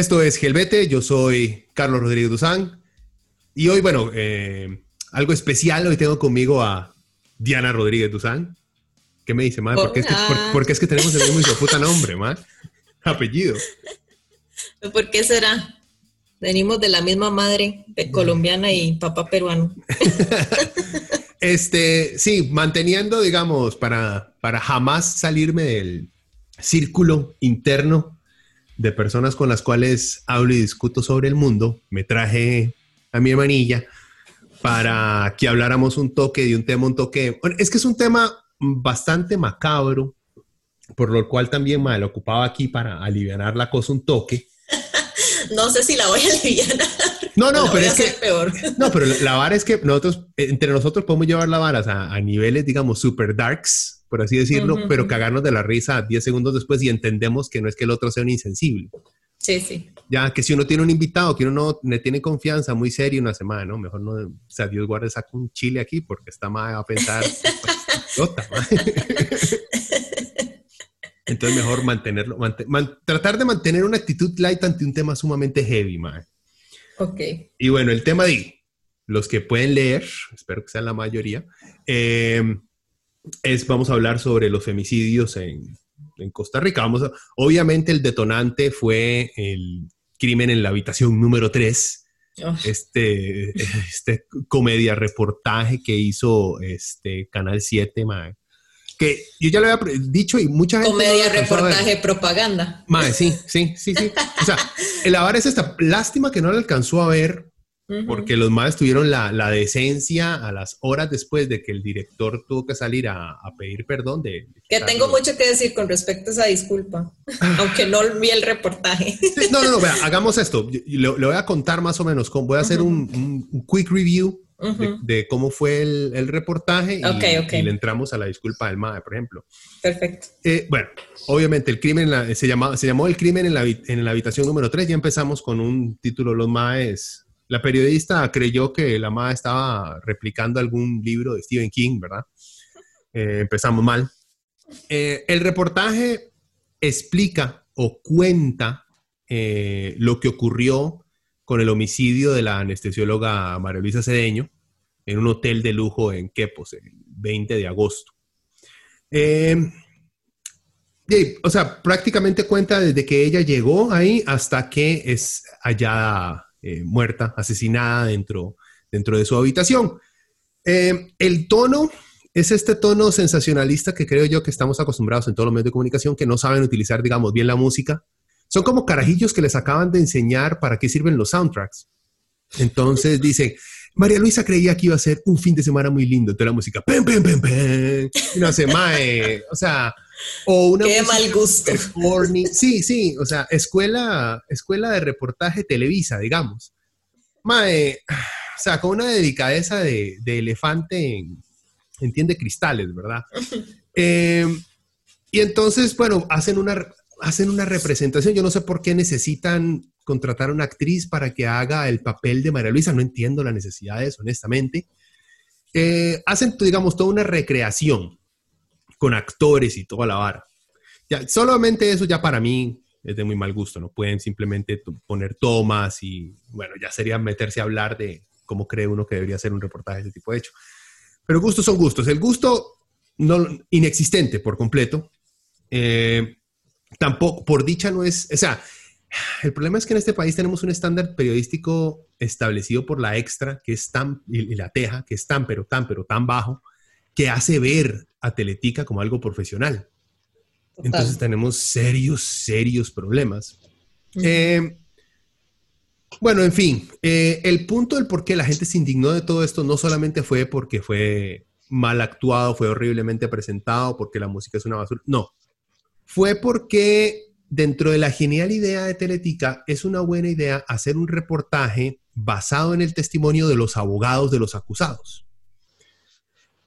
Esto es Gelbete, yo soy Carlos Rodríguez Duzán y hoy, bueno, eh, algo especial, hoy tengo conmigo a Diana Rodríguez Duzán. ¿Qué me dice, madre? ¿Por qué, es que, por, es que tenemos el mismo puta nombre, madre? Apellido. ¿Por qué será? Venimos de la misma madre colombiana y papá peruano. este, sí, manteniendo, digamos, para, para jamás salirme del círculo interno de personas con las cuales hablo y discuto sobre el mundo, me traje a mi hermanilla para que habláramos un toque de un tema, un toque. es que es un tema bastante macabro, por lo cual también me lo ocupaba aquí para aliviar la cosa un toque. no sé si la voy a aliviar. No, no, pero es que. No, pero la vara es que nosotros, entre nosotros podemos llevar la vara a, a niveles, digamos, super darks por así decirlo, pero cagarnos de la risa 10 segundos después y entendemos que no es que el otro sea un insensible. Sí, sí. Ya que si uno tiene un invitado que uno no le tiene confianza muy serio una semana, ¿no? Mejor no, o sea, Dios guarde, saca un chile aquí porque está mal a pensar, Entonces mejor mantenerlo, tratar de mantener una actitud light ante un tema sumamente heavy, man. Ok. Y bueno, el tema de los que pueden leer, espero que sean la mayoría, eh, es, vamos a hablar sobre los femicidios en, Costa Rica. Vamos obviamente el detonante fue el crimen en la habitación número 3. Este, este comedia reportaje que hizo este Canal 7, que yo ya lo había dicho y mucha gente... Comedia, reportaje, propaganda. sí, sí, sí, sí. O sea, la verdad es esta lástima que no la alcanzó a ver porque los más tuvieron la, la, decencia a las horas después de que el director tuvo que salir a, a pedir perdón. De, que tengo mucho que decir con respecto a esa disculpa, aunque no vi el reportaje. no, no, no, vea, hagamos esto. Le, voy a contar más o menos, voy a hacer un, un, quick review de, cómo fue el, el reportaje y, y, le entramos a la disculpa del MAE, por ejemplo. Perfecto. Eh, bueno, obviamente el crimen se, llamaba, se llamó el crimen en la, en la habitación número 3, ya empezamos con un título, los MAES la periodista creyó que la madre estaba replicando algún libro de Stephen King, ¿verdad? Eh, empezamos mal. Eh, el reportaje explica o cuenta eh, lo que ocurrió con el homicidio de la anestesióloga María Luisa Cedeño en un hotel de lujo en Quepos el 20 de agosto. o sea, prácticamente cuenta desde que ella llegó ahí hasta que es hallada eh, muerta, asesinada dentro, dentro de su habitación. Eh, el tono es este tono sensacionalista que creo yo que estamos acostumbrados en todos los medios de comunicación que no saben utilizar, digamos, bien la música. Son como carajillos que les acaban de enseñar para qué sirven los soundtracks. Entonces dice, María Luisa creía que iba a ser un fin de semana muy lindo. Toda la música, no sé, mae. O sea, o una Qué mal gusto. Sí, sí, o sea, escuela, escuela de reportaje Televisa, digamos. Mae, o sea, con una delicadeza de, elefante en, entiende cristales, ¿verdad? Eh, y entonces, bueno, hacen una, hacen una representación. Yo no sé por qué necesitan contratar a una actriz para que haga el papel de María Luisa. No entiendo la necesidad de eso, honestamente. Eh, hacen, digamos, toda una recreación con actores y toda la vara. Ya, solamente eso ya para mí es de muy mal gusto, ¿no? Pueden simplemente poner tomas y, bueno, ya sería meterse a hablar de cómo cree uno que debería ser un reportaje de ese tipo de hecho. Pero gustos son gustos. El gusto no, inexistente por completo. Eh, tampoco, por dicha no es, o sea, el problema es que en este país tenemos un estándar periodístico establecido por la extra, que es tan, y la teja, que es tan, pero tan, pero tan bajo, que hace ver a Teletica como algo profesional. Entonces tenemos serios, serios problemas. Eh, bueno, en fin, eh, el punto del por qué la gente se indignó de todo esto no solamente fue porque fue mal actuado, fue horriblemente presentado, porque la música es una basura, no, fue porque dentro de la genial idea de Teletica es una buena idea hacer un reportaje basado en el testimonio de los abogados de los acusados.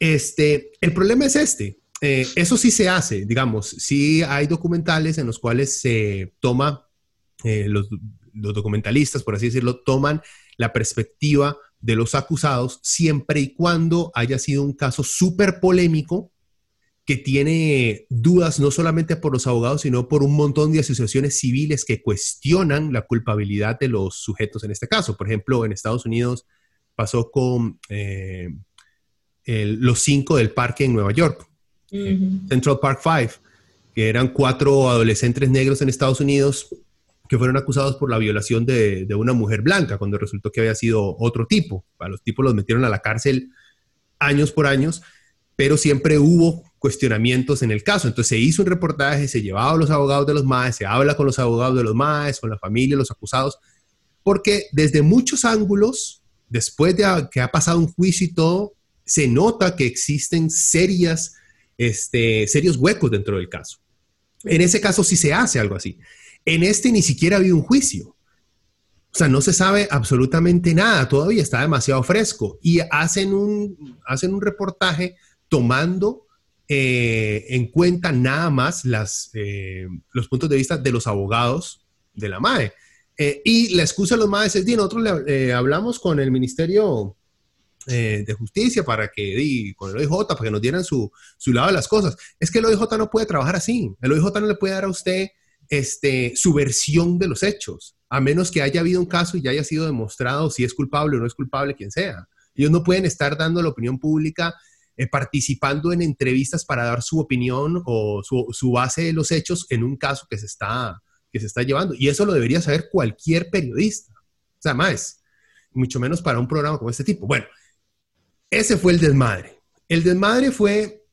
Este, el problema es este. Eh, eso sí se hace, digamos, sí hay documentales en los cuales se toma eh, los, documentalistas, por así decirlo, toman la perspectiva de los acusados siempre y cuando haya sido un caso súper polémico que tiene dudas no solamente por los abogados, sino por un montón de asociaciones civiles que cuestionan la culpabilidad de los sujetos en este caso. Por ejemplo, en Estados Unidos pasó con eh, los cinco del parque en Nueva York, Central Park Five, que eran cuatro adolescentes negros en Estados Unidos que fueron acusados por la violación de, una mujer blanca, cuando resultó que había sido otro tipo. A los tipos los metieron a la cárcel años por años, pero siempre hubo cuestionamientos en el caso. Entonces se hizo un reportaje, se llevaba a los abogados de los MAES, se habla con los abogados de los MAES, con la familia, los acusados, porque desde muchos ángulos, después de que ha pasado un juicio y todo, se nota que existen serias, este, serios huecos dentro del caso. En ese caso sí se hace algo así. En este ni siquiera había un juicio. O sea, no se sabe absolutamente nada, todavía está demasiado fresco. Y hacen un, hacen un reportaje tomando eh, en cuenta nada más las, eh, los puntos de vista de los abogados de la MAE. Eh, y la excusa de los MAE es, nosotros le, hablamos con el Ministerio de Justicia para que, y con el OIJ, para que nos dieran su, su lado de las cosas. Es que el OIJ no puede trabajar así. El OIJ no le puede dar a usted este, su versión de los hechos, a menos que haya habido un caso y ya haya sido demostrado si es culpable o no es culpable, quien sea. Ellos no pueden estar dando la opinión pública, eh, participando en entrevistas para dar su opinión o su, base de los hechos en un caso que se, está, que se está llevando. Y eso lo debería saber cualquier periodista. O sea, más, mucho menos para un programa como este tipo. Bueno, ese fue el desmadre. El desmadre fue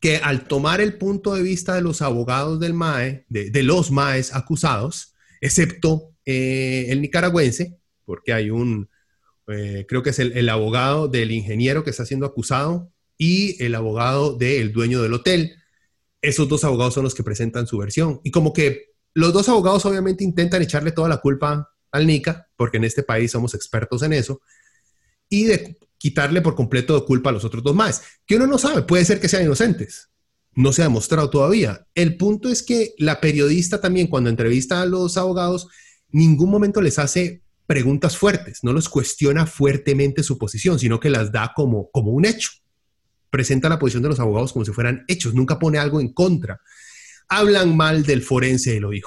que al tomar el punto de vista de los abogados del MAE, de, los MAES acusados, excepto eh, el nicaragüense, porque hay un, eh, creo que es el, abogado del ingeniero que está siendo acusado y el abogado del dueño del hotel. Esos dos abogados son los que presentan su versión. Y como que los dos abogados obviamente intentan echarle toda la culpa al NICA, porque en este país somos expertos en eso, y de quitarle por completo de culpa a los otros dos más, que uno no sabe, puede ser que sean inocentes. No se ha demostrado todavía. El punto es que la periodista también, cuando entrevista a los abogados, ningún momento les hace preguntas fuertes, no los cuestiona fuertemente su posición, sino que las da como, como un hecho. Presenta la posición de los abogados como si fueran hechos, nunca pone algo en contra. Hablan mal del forense del OIJ,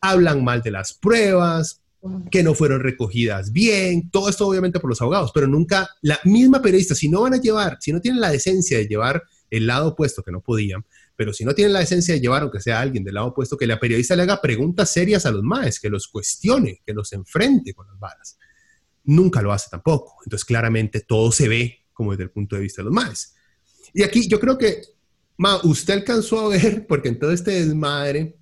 hablan mal de las pruebas, que no fueron recogidas bien, todo esto obviamente por los abogados, pero nunca la misma periodista, si no van a llevar, si no tienen la decencia de llevar el lado opuesto, que no podían, pero si no tienen la decencia de llevar, aunque sea alguien del lado opuesto, que la periodista le haga preguntas serias a los maes, que los cuestione, que los enfrente con las balas. Nunca lo hace tampoco. Entonces, claramente todo se ve como desde el punto de vista de los maes. Y aquí yo creo que, ma, usted alcanzó a ver, porque en todo este desmadre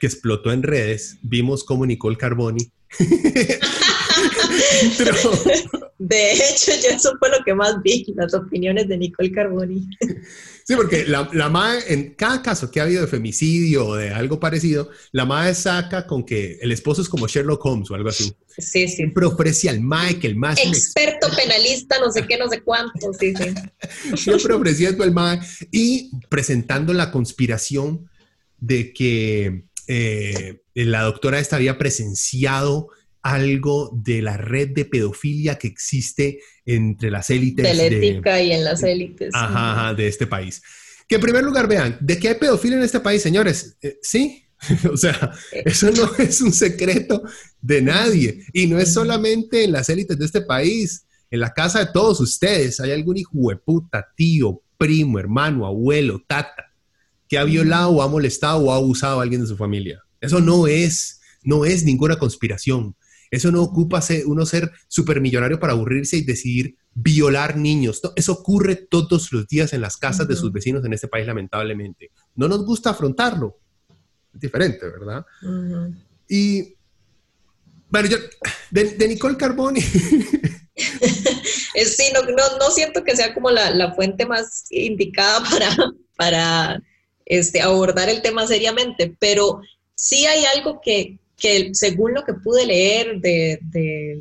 que explotó en redes, vimos como Nicole Carboni de hecho, yo eso fue lo que más vi, las opiniones de Nicole Carboni. Sí, porque la, la MAE, en cada caso que ha habido de femicidio o de algo parecido, la MAE saca con que el esposo es como Sherlock Holmes o algo así. Sí, sí. Siempre ofrece al MAE que el MAE Experto penalista, no sé qué, no sé cuánto, sí, sí. Siempre ofreciendo al MAE y presentando la conspiración de que eh, la doctora esta había presenciado algo de la red de pedofilia que existe entre las élites. De y en las élites. Ajá, de este país. Que en primer lugar, vean, ¿de qué hay pedofilia en este país, señores? Eh, sí, o sea, eso no es un secreto de nadie. Y no es solamente en las élites de este país, en la casa de todos ustedes. Hay algún hijo de puta, tío, primo, hermano, abuelo, tata, que ha violado o ha molestado o ha abusado a alguien de su familia. Eso no es, no es ninguna conspiración. Eso no ocupa uno ser supermillonario para aburrirse y decidir violar niños. eso ocurre todos los días en las casas de sus vecinos en este país, lamentablemente. No nos gusta afrontarlo. Es diferente, ¿verdad? Y, bueno, yo, de, Nicole Carboni. sí, no, no, siento que sea como la, la fuente más indicada para, para este, abordar el tema seriamente, pero sí hay algo que, que según lo que pude leer de,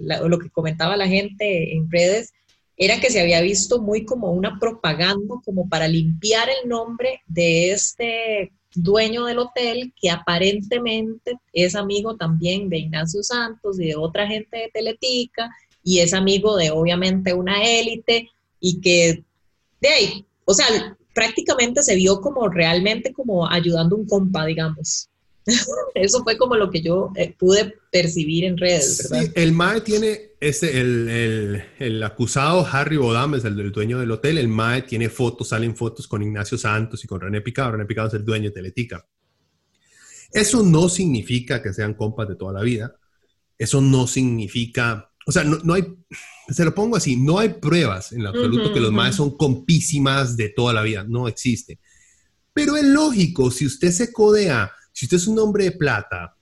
lo que comentaba la gente en redes, era que se había visto muy como una propaganda, como para limpiar el nombre de este dueño del hotel, que aparentemente es amigo también de Ignacio Santos y de otra gente de Teletica, y es amigo de obviamente una élite, y que de ahí, o sea, prácticamente se vio como realmente como ayudando un compa, digamos. Eso fue como lo que yo eh, pude percibir en redes, ¿verdad? el MAE tiene, este, el, el, acusado Harry Bodames, el, el, dueño del hotel, el MAE tiene fotos, salen fotos con Ignacio Santos y con René Picado. René Picado es el dueño de Teletica. Eso no significa que sean compas de toda la vida. Eso no significa, o sea, no, hay, se lo pongo así, no hay pruebas en absoluto que los MAE son compísimas de toda la vida. No existe. Pero es lógico, si usted se codea si usted es un hombre de plata,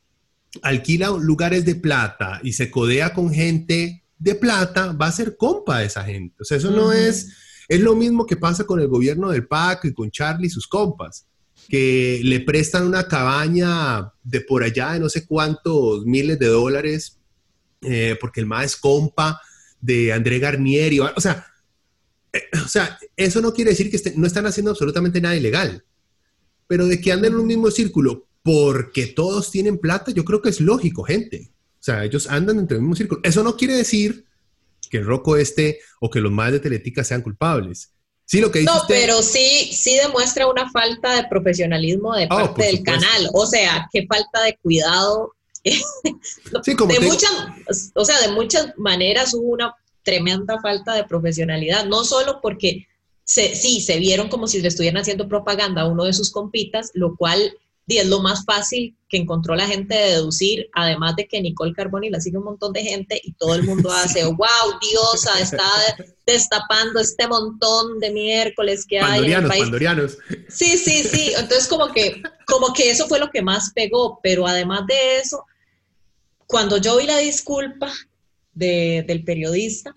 alquila lugares de plata y se codea con gente de plata, va a ser compa de esa gente. O sea, eso no es, es lo mismo que pasa con el gobierno del PAC y con Charlie y sus compas, que le prestan una cabaña de por allá de no sé cuántos miles de dólares, eh, porque el más es compa de André Garnier y o sea, eh, o sea, eso no quiere decir que no están haciendo absolutamente nada ilegal, pero de que anden en un mismo círculo porque todos tienen plata, yo creo que es lógico, gente. O sea, ellos andan entre el mismo círculo. Eso no quiere decir que el Roco este o que los más de Teletica sean culpables. Sí, lo que dice No, pero sí, sí demuestra una falta de profesionalismo de oh, parte del canal. O sea, qué falta de cuidado. Sí, como de muchas, o sea, de muchas maneras hubo una tremenda falta de profesionalidad. No solo porque sí, se vieron como si le estuvieran haciendo propaganda a uno de sus compitas, lo cual y es lo más fácil que encontró la gente de deducir, además de que Nicole Carboni la sigue un montón de gente y todo el mundo hace, wow, diosa, está destapando este montón de miércoles que hay en el país. Pandorianos. Sí, sí, sí, entonces como que, como que eso fue lo que más pegó, pero además de eso, cuando yo vi la disculpa del periodista,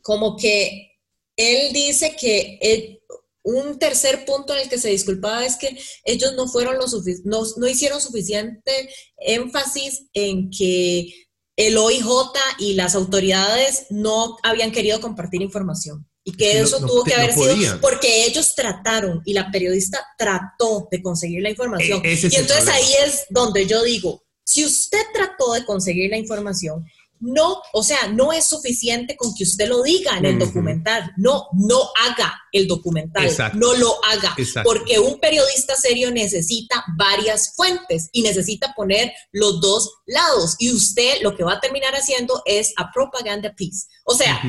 como que él dice que él, un tercer punto en el que se disculpaba es que ellos no fueron los no, no hicieron suficiente énfasis en que el OIJ y las autoridades no habían querido compartir información y que eso tuvo que haber sido porque ellos trataron y la periodista trató de conseguir la información. E-, y entonces ahí es donde yo digo, si usted trató de conseguir la información no, o sea, no es suficiente con que usted lo diga en el documental. No, no haga el documental, no lo haga, porque un periodista serio necesita varias fuentes y necesita poner los dos lados. Y usted lo que va a terminar haciendo es a propaganda piece. O sea,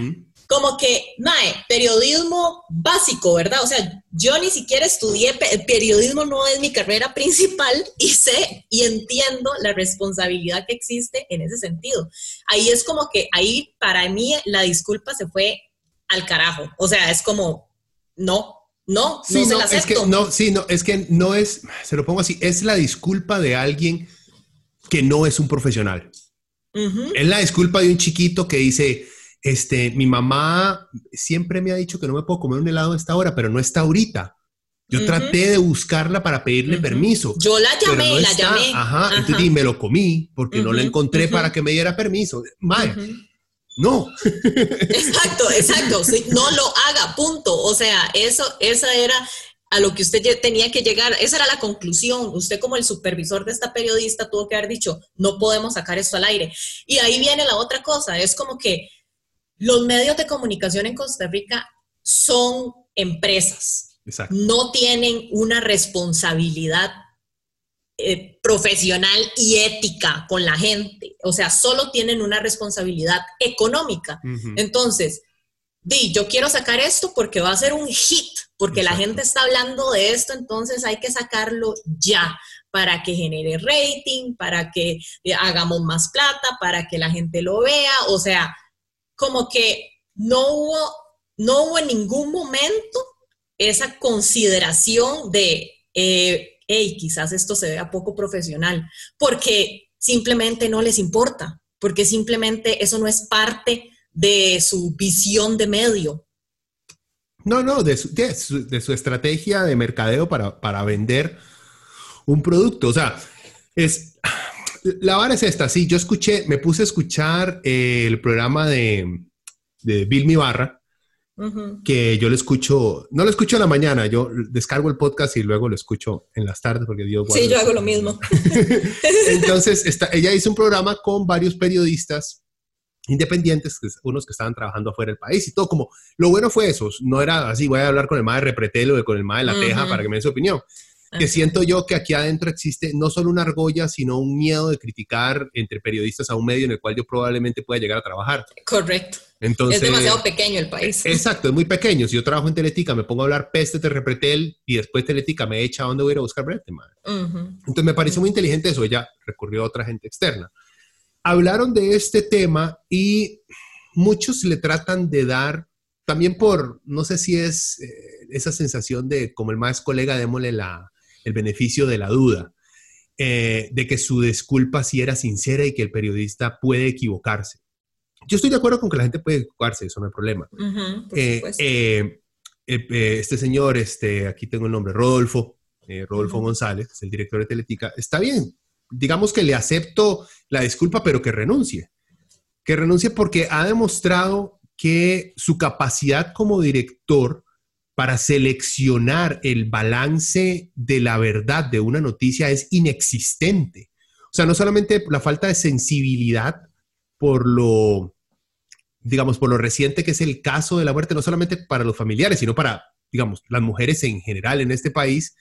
como que, mae, periodismo básico, ¿verdad? O sea, yo ni siquiera estudié, periodismo no es mi carrera principal y sé y entiendo la responsabilidad que existe en ese sentido. Ahí es como que, ahí para mí la disculpa se fue al carajo. O sea, es como, no, no, no se la acepto. Es que, no, sí, no, es que no es, se lo pongo así, es la disculpa de alguien que no es un profesional. Es la disculpa de un chiquito que dice, este, mi mamá siempre me ha dicho que no me puedo comer un helado a esta hora, pero no está ahorita. Yo traté de buscarla para pedirle permiso. Yo la llamé, la llamé. Ajá, entonces me lo comí porque no la encontré para que me diera permiso. Mae, no. Exacto, exacto. no lo haga, punto. O sea, eso, esa era a lo que usted tenía que llegar. Esa era la conclusión. Usted como el supervisor de esta periodista tuvo que haber dicho, no podemos sacar esto al aire. Y ahí viene la otra cosa. Es como que los medios de comunicación en Costa Rica son empresas. No tienen una responsabilidad eh, profesional y ética con la gente. O sea, solo tienen una responsabilidad económica. Entonces, di, yo quiero sacar esto porque va a ser un hit, porque la gente está hablando de esto, entonces hay que sacarlo ya para que genere rating, para que eh, hagamos más plata, para que la gente lo vea, o sea, como que no hubo, no hubo en ningún momento esa consideración de, eh, hey, quizás esto se vea poco profesional, porque simplemente no les importa, porque simplemente eso no es parte de su visión de medio. No, no, de su, de su, estrategia de mercadeo para, para, vender un producto. O sea, es, la vara es esta, sí, yo escuché, me puse a escuchar el programa de, de Bill Mibarra, que yo lo escucho, no lo escucho en la mañana, yo descargo el podcast y luego lo escucho en las tardes porque Dios Sí, yo hago lo mismo. Entonces, ella hizo un programa con varios periodistas independientes, unos que estaban trabajando afuera del país y todo, como lo bueno fue eso, no era así, voy a hablar con el más de Repretelo con el más de La Teja para que me dé su opinión. Que siento yo que aquí adentro existe no solo una argolla, sino un miedo de criticar entre periodistas a un medio en el cual yo probablemente pueda llegar a trabajar. Correcto. Entonces, es demasiado pequeño el país. Exacto, es muy pequeño. Si yo trabajo en Teletica, me pongo a hablar peste de Repretel y después Teletica me echa a dónde voy a ir a buscar brete, Entonces me pareció muy inteligente eso. Ella recurrió a otra gente externa hablaron de este tema y muchos le tratan de dar, también por, no sé si es eh, esa sensación de, como el más colega, démosle la, el beneficio de la duda, eh, de que su disculpa sí era sincera y que el periodista puede equivocarse. Yo estoy de acuerdo con que la gente puede equivocarse, eso no hay problema. Eh, este señor, este, aquí tengo el nombre, Rodolfo, Rodolfo González, es el director de Teletica, está bien, digamos que le acepto la disculpa, pero que renuncie. Que renuncie porque ha demostrado que su capacidad como director para seleccionar el balance de la verdad de una noticia es inexistente. O sea, no solamente la falta de sensibilidad por lo, digamos, por lo reciente que es el caso de la muerte, no solamente para los familiares, sino para, digamos, las mujeres en general en este país,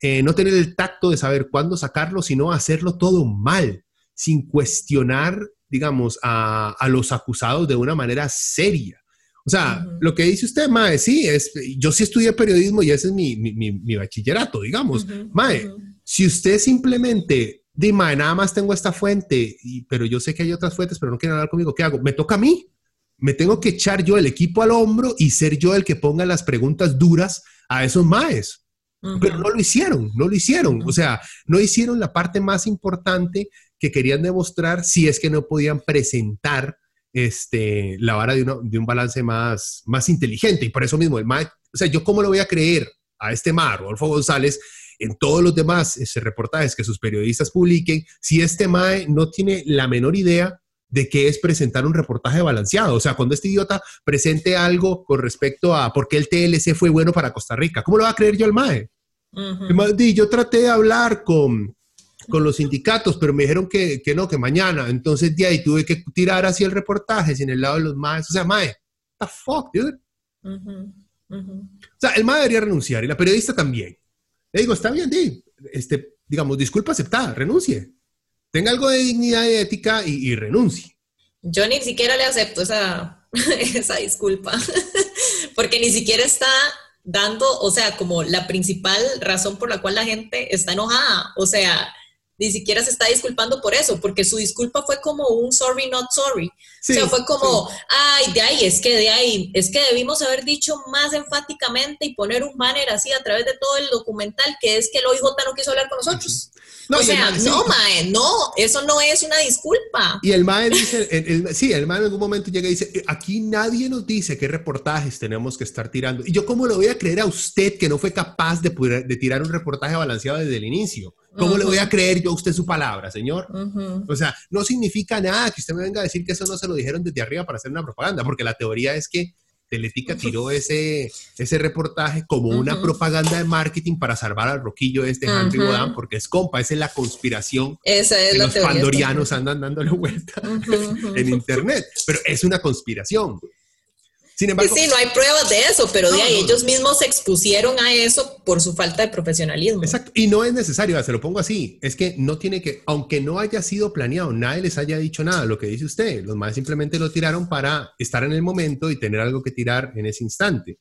eh, no tener el tacto de saber cuándo sacarlo, sino hacerlo todo mal, sin cuestionar, digamos, a, los acusados de una manera seria. O sea, lo que dice usted, Mae, sí, es, yo sí estudié periodismo y ese es mi, mi, bachillerato, digamos. Mae, si usted simplemente, di, Mae, nada más tengo esta fuente, y, pero yo sé que hay otras fuentes, pero no quieren hablar conmigo, ¿qué hago? Me toca a mí. Me tengo que echar yo el equipo al hombro y ser yo el que ponga las preguntas duras a esos maes. Pero no lo hicieron, no lo hicieron. O sea, no hicieron la parte más importante que querían demostrar si es que no podían presentar este, la vara de, de un balance más, más inteligente. Y por eso mismo, el MAE, o sea, yo cómo lo voy a creer a este MAE, Rodolfo González, en todos los demás ese, reportajes que sus periodistas publiquen, si este MAE no tiene la menor idea de qué es presentar un reportaje balanceado. O sea, cuando este idiota presente algo con respecto a por qué el TLC fue bueno para Costa Rica, ¿cómo lo va a creer yo al MAE? Yo traté de hablar con, con los sindicatos, pero me dijeron que, que, no, que mañana. Entonces de ahí tuve que tirar así el reportaje sin el lado de los MAE. O sea, MAE, the fuck, dude? O sea, el MAE debería renunciar y la periodista también. Le digo, está bien, di, este, digamos, disculpa aceptada, renuncie tenga algo de dignidad y ética y, renuncie. Yo ni siquiera le acepto esa, esa disculpa, porque ni siquiera está dando, o sea, como la principal razón por la cual la gente está enojada. O sea, ni siquiera se está disculpando por eso, porque su disculpa fue como un sorry, not sorry. o sea, fue como, ay, de ahí, es que de ahí, es que debimos haber dicho más enfáticamente y poner un banner así a través de todo el documental, que es que el OIJ no quiso hablar con nosotros. No, o sea, no, Mae, no, eso no es una disculpa. Y el Mae dice, sí, el Mae en algún momento llega y dice, eh, aquí nadie nos dice qué reportajes tenemos que estar tirando. Y yo, ¿cómo lo voy a creer a usted que no fue capaz de, de tirar un reportaje balanceado desde el inicio? ¿Cómo le voy a creer yo a usted su palabra, señor? O sea, no significa nada que usted me venga a decir que eso no se lo dijeron desde arriba para hacer una propaganda, porque la teoría es que Teletica tiró ese, ese reportaje como una propaganda de marketing para salvar al roquillo este Henry Bodan, porque es compa, esa es la conspiración esa es los pandorianos andan dándole vuelta en internet, pero es una conspiración. Sin embargo, sí, no hay pruebas de eso, pero de ahí ellos mismos se expusieron a eso por su falta de profesionalismo. Exacto, y no es necesario, se lo pongo así, es que no tiene que, aunque no haya sido planeado, nadie les haya dicho nada, lo que dice usted, los más simplemente lo tiraron para estar en el momento y tener algo que tirar en ese instante.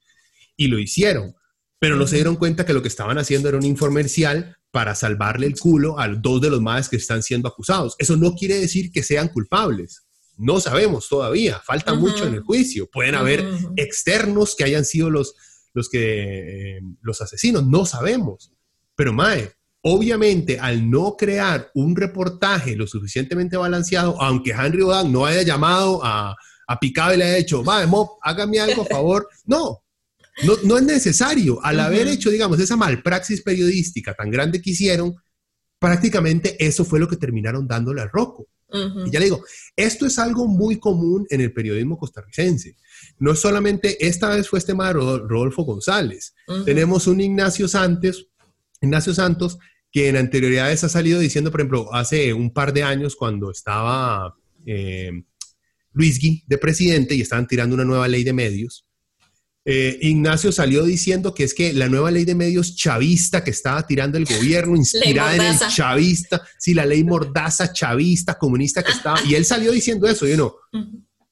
Y lo hicieron, pero no se dieron cuenta que lo que estaban haciendo era un informercial para salvarle el culo a dos de los más que están siendo acusados. Eso no quiere decir que sean culpables. No sabemos todavía, falta mucho en el juicio. Pueden haber externos que hayan sido los, los, que, eh, los asesinos, no sabemos. Pero Mae, obviamente al no crear un reportaje lo suficientemente balanceado, aunque Henry O'Dan no haya llamado a, a Picado y le haya dicho, Mae, Mop, hágame algo, a favor. No, no, no es necesario. Al haber hecho, digamos, esa malpraxis periodística tan grande que hicieron, prácticamente eso fue lo que terminaron dándole al Rocco. Y ya le digo, esto es algo muy común en el periodismo costarricense. No solamente esta vez fue este tema de Rodolfo González. Tenemos un Ignacio Santos, Ignacio Santos, que en anterioridades ha salido diciendo, por ejemplo, hace un par de años cuando estaba eh, Luis Gui de presidente y estaban tirando una nueva ley de medios, eh, Ignacio salió diciendo que es que la nueva ley de medios chavista que estaba tirando el gobierno, inspirada en el chavista, sí, la ley mordaza chavista, comunista que estaba, y él salió diciendo eso, y uno,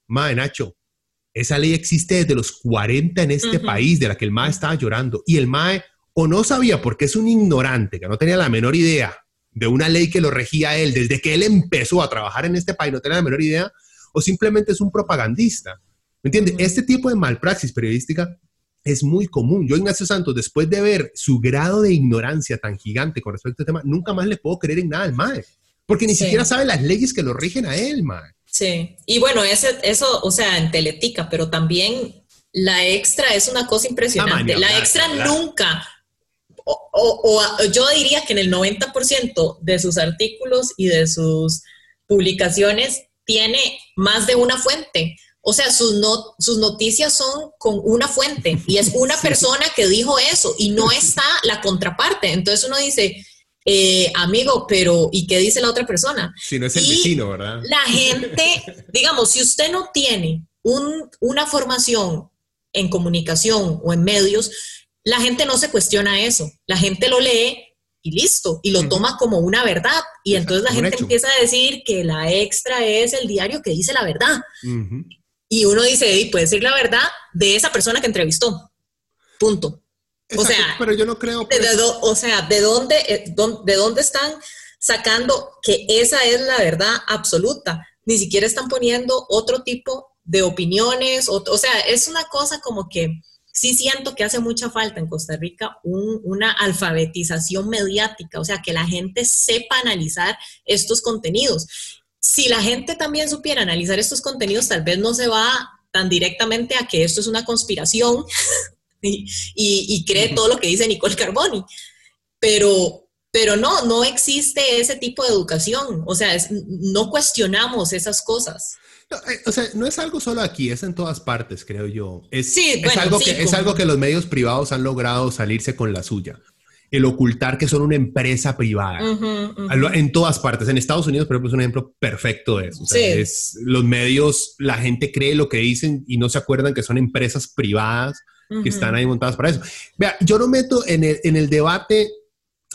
Mae Nacho, esa ley existe desde los 40 en este país, de la que el Mae estaba llorando, y el Mae o no sabía porque es un ignorante, que no tenía la menor idea de una ley que lo regía a él, desde que él empezó a trabajar en este país, no tenía la menor idea, o simplemente es un propagandista. ¿Me entiendes? Este tipo de malpraxis periodística es muy común. Yo, Ignacio Santos, después de ver su grado de ignorancia tan gigante con respecto al tema, nunca más le puedo creer en nada al MAE, porque ni siquiera sabe las leyes que lo rigen a él, MAE. Sí, y bueno, ese, eso, o sea, en Teletica, pero también la extra es una cosa impresionante. Ah, la extra nunca, o, o, yo diría que en el 90% de sus artículos y de sus publicaciones tiene más de una fuente. O sea, sus, sus noticias son con una fuente y es una persona que dijo eso y no está la contraparte. Entonces uno dice, eh, amigo, pero ¿y qué dice la otra persona? Si no es el vecino, ¿verdad? La gente, digamos, si usted no tiene una formación en comunicación o en medios, la gente no se cuestiona eso. La gente lo lee y listo, y lo toma como una verdad. Y entonces la gente empieza a decir que la extra es el diario que dice la verdad y uno dice, puede decir la verdad de esa persona que entrevistó. Punto. o sea, pero yo no creo. De, o sea, ¿de dónde, eh, de dónde están sacando que esa es la verdad absoluta? Ni siquiera están poniendo otro tipo de opiniones. O, o sea, es una cosa como que sí siento que hace mucha falta en Costa Rica una alfabetización mediática, o sea, que la gente sepa analizar estos contenidos si la gente también supiera analizar estos contenidos, tal vez no se va tan directamente a que esto es una conspiración y, cree todo lo que dice Nicole Carboni. Pero, pero no, no existe ese tipo de educación. O sea, no cuestionamos esas cosas. Eh, o sea, no es algo solo aquí, es en todas partes, creo yo. Es, es algo, que, es algo que los medios privados han logrado salirse con la suya el ocultar que son una empresa privada. En todas partes. En Estados Unidos, por ejemplo, es un ejemplo perfecto de eso. es, los medios, la gente cree lo que dicen y no se acuerdan que son empresas privadas que están ahí montadas para eso. Vea, yo no meto en el, en el debate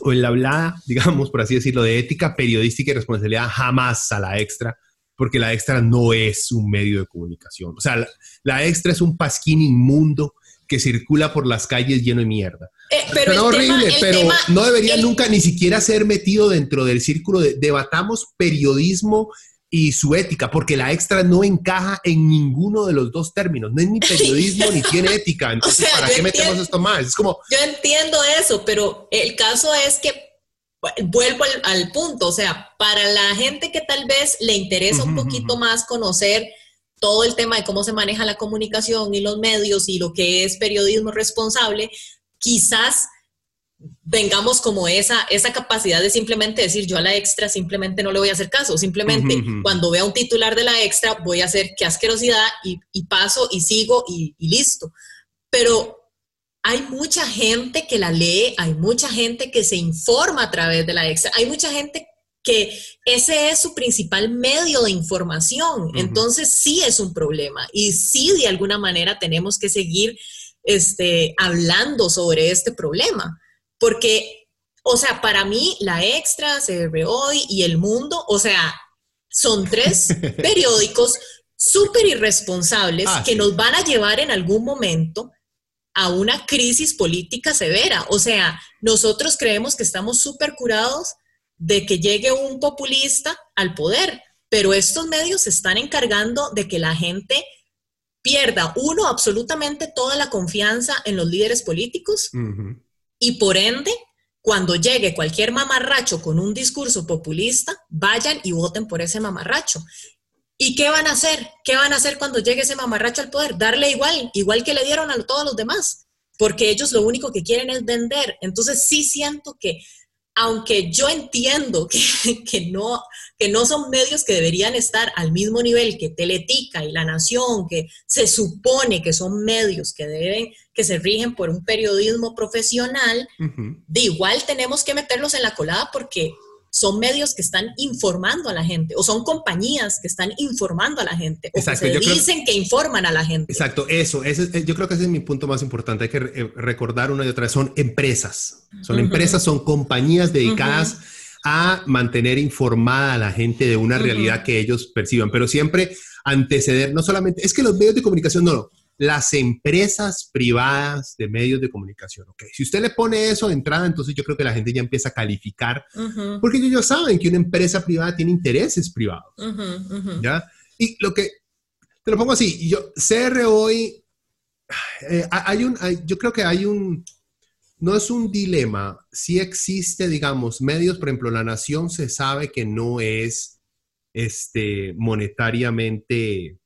o en la hablada, digamos, por así decirlo, de ética periodística y responsabilidad jamás a la extra, porque la extra no es un medio de comunicación. O sea, la, la extra es un pasquín inmundo que circula por las calles lleno de mierda. Eh, pero horrible, pero no debería nunca ni siquiera ser metido dentro del círculo de debatamos periodismo y su ética, porque la extra no encaja en ninguno de los dos términos, no es ni periodismo ni tiene ética, entonces ¿para qué metemos esto más? Es como... Yo entiendo eso, pero el caso es que vuelvo al, punto, o sea, para la gente que tal vez le interesa un poquito más conocer todo el tema de cómo se maneja la comunicación y los medios y lo que es periodismo responsable, quizás vengamos como esa, esa capacidad de simplemente decir yo a la extra simplemente no le voy a hacer caso, simplemente cuando vea un titular de la extra voy a hacer qué asquerosidad y, paso y sigo y, y listo. Pero hay mucha gente que la lee, hay mucha gente que se informa a través de la extra, hay mucha gente que ese es su principal medio de información. Entonces sí es un problema y sí de alguna manera tenemos que seguir este, hablando sobre este problema. Porque, o sea, para mí la Extra, CR Hoy y El Mundo, o sea, son tres periódicos súper irresponsables ah, que nos van a llevar en algún momento a una crisis política severa. O sea, nosotros creemos que estamos súper curados de que llegue un populista al poder, pero estos medios se están encargando de que la gente pierda, uno, absolutamente toda la confianza en los líderes políticos y por ende, cuando llegue cualquier mamarracho con un discurso populista, vayan y voten por ese mamarracho. ¿Y qué van a hacer? ¿Qué van a hacer cuando llegue ese mamarracho al poder? Darle igual, igual que le dieron a todos los demás, porque ellos lo único que quieren es vender. Entonces sí siento que aunque yo entiendo que, no, que no son medios que deberían estar al mismo nivel que Teletica y La Nación, que se supone que son medios que deben, que se rigen por un periodismo profesional, de igual tenemos que meterlos en la colada porque son medios que están informando a la gente o son compañías que están informando a la gente o que se dicen que informan a la gente. Exacto, eso, ese, yo creo que ese es mi punto más importante. Hay que eh, recordar una y otra vez, son empresas, son empresas, son compañías dedicadas a mantener informada a la gente de una realidad que ellos perciban, pero siempre anteceder, no solamente, es que los medios de comunicación no, no las empresas privadas de medios de comunicación. Okay. Si usted le pone eso de entrada, entonces yo creo que la gente ya empieza a calificar, porque ellos ya saben que una empresa privada tiene intereses privados. ¿ya? Y lo que, te lo pongo así, yo, CR hoy, eh, hay un, yo creo que hay un, no es un dilema, si existe, digamos, medios, por ejemplo, La Nación se sabe que no es este, monetariamente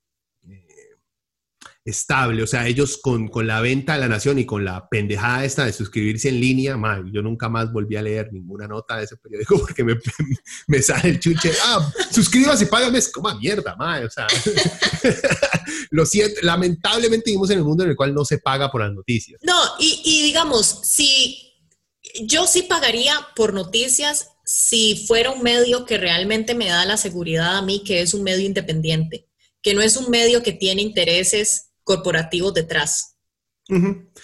estable. O sea, ellos con, la venta de la nación y con la pendejada esta de suscribirse en línea, yo nunca más volví a leer ninguna nota de ese periódico porque me, sale el chuche. Ah, suscríbase y págame. Es como mierda, madre. O sea, lo siento. Lamentablemente vivimos en el mundo en el cual no se paga por las noticias. No, y digamos, si yo sí pagaría por noticias si fuera un medio que realmente me da la seguridad a mí que es un medio independiente, que no es un medio que tiene intereses corporativos detrás.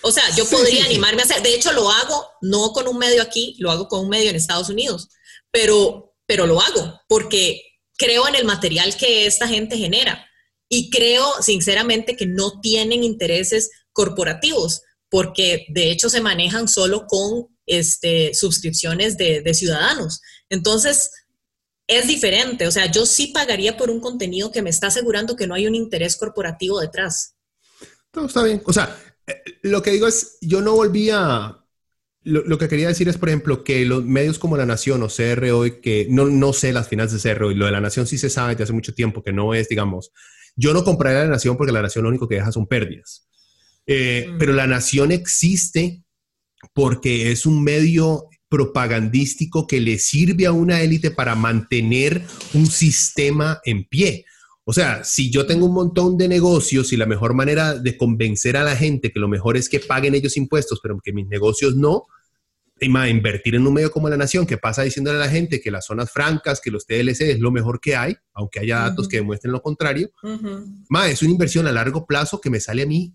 O sea, yo podría animarme a hacer, de hecho lo hago no con un medio aquí, lo hago con un medio en Estados Unidos, pero, pero lo hago porque creo en el material que esta gente genera y creo sinceramente que no tienen intereses corporativos porque de hecho se manejan solo con este, suscripciones de, de ciudadanos. Entonces, es diferente. O sea, yo sí pagaría por un contenido que me está asegurando que no hay un interés corporativo detrás. No, está bien. O sea, eh, lo que digo es, yo no volvía... Lo, que quería decir es, por ejemplo, que los medios como La Nación o CR hoy, que no, no sé las finanzas de CR hoy, lo de La Nación sí se sabe desde hace mucho tiempo, que no es, digamos, yo no compraría La Nación porque La Nación lo único que deja son pérdidas. Eh, mm. Pero La Nación existe porque es un medio propagandístico que le sirve a una élite para mantener un sistema en pie. O sea, si yo tengo un montón de negocios y la mejor manera de convencer a la gente que lo mejor es que paguen ellos impuestos, pero que mis negocios no, y más, invertir en un medio como La Nación, que pasa diciéndole a la gente que las zonas francas, que los TLC es lo mejor que hay, aunque haya datos que demuestren lo contrario, más, es una inversión a largo plazo que me sale a mí,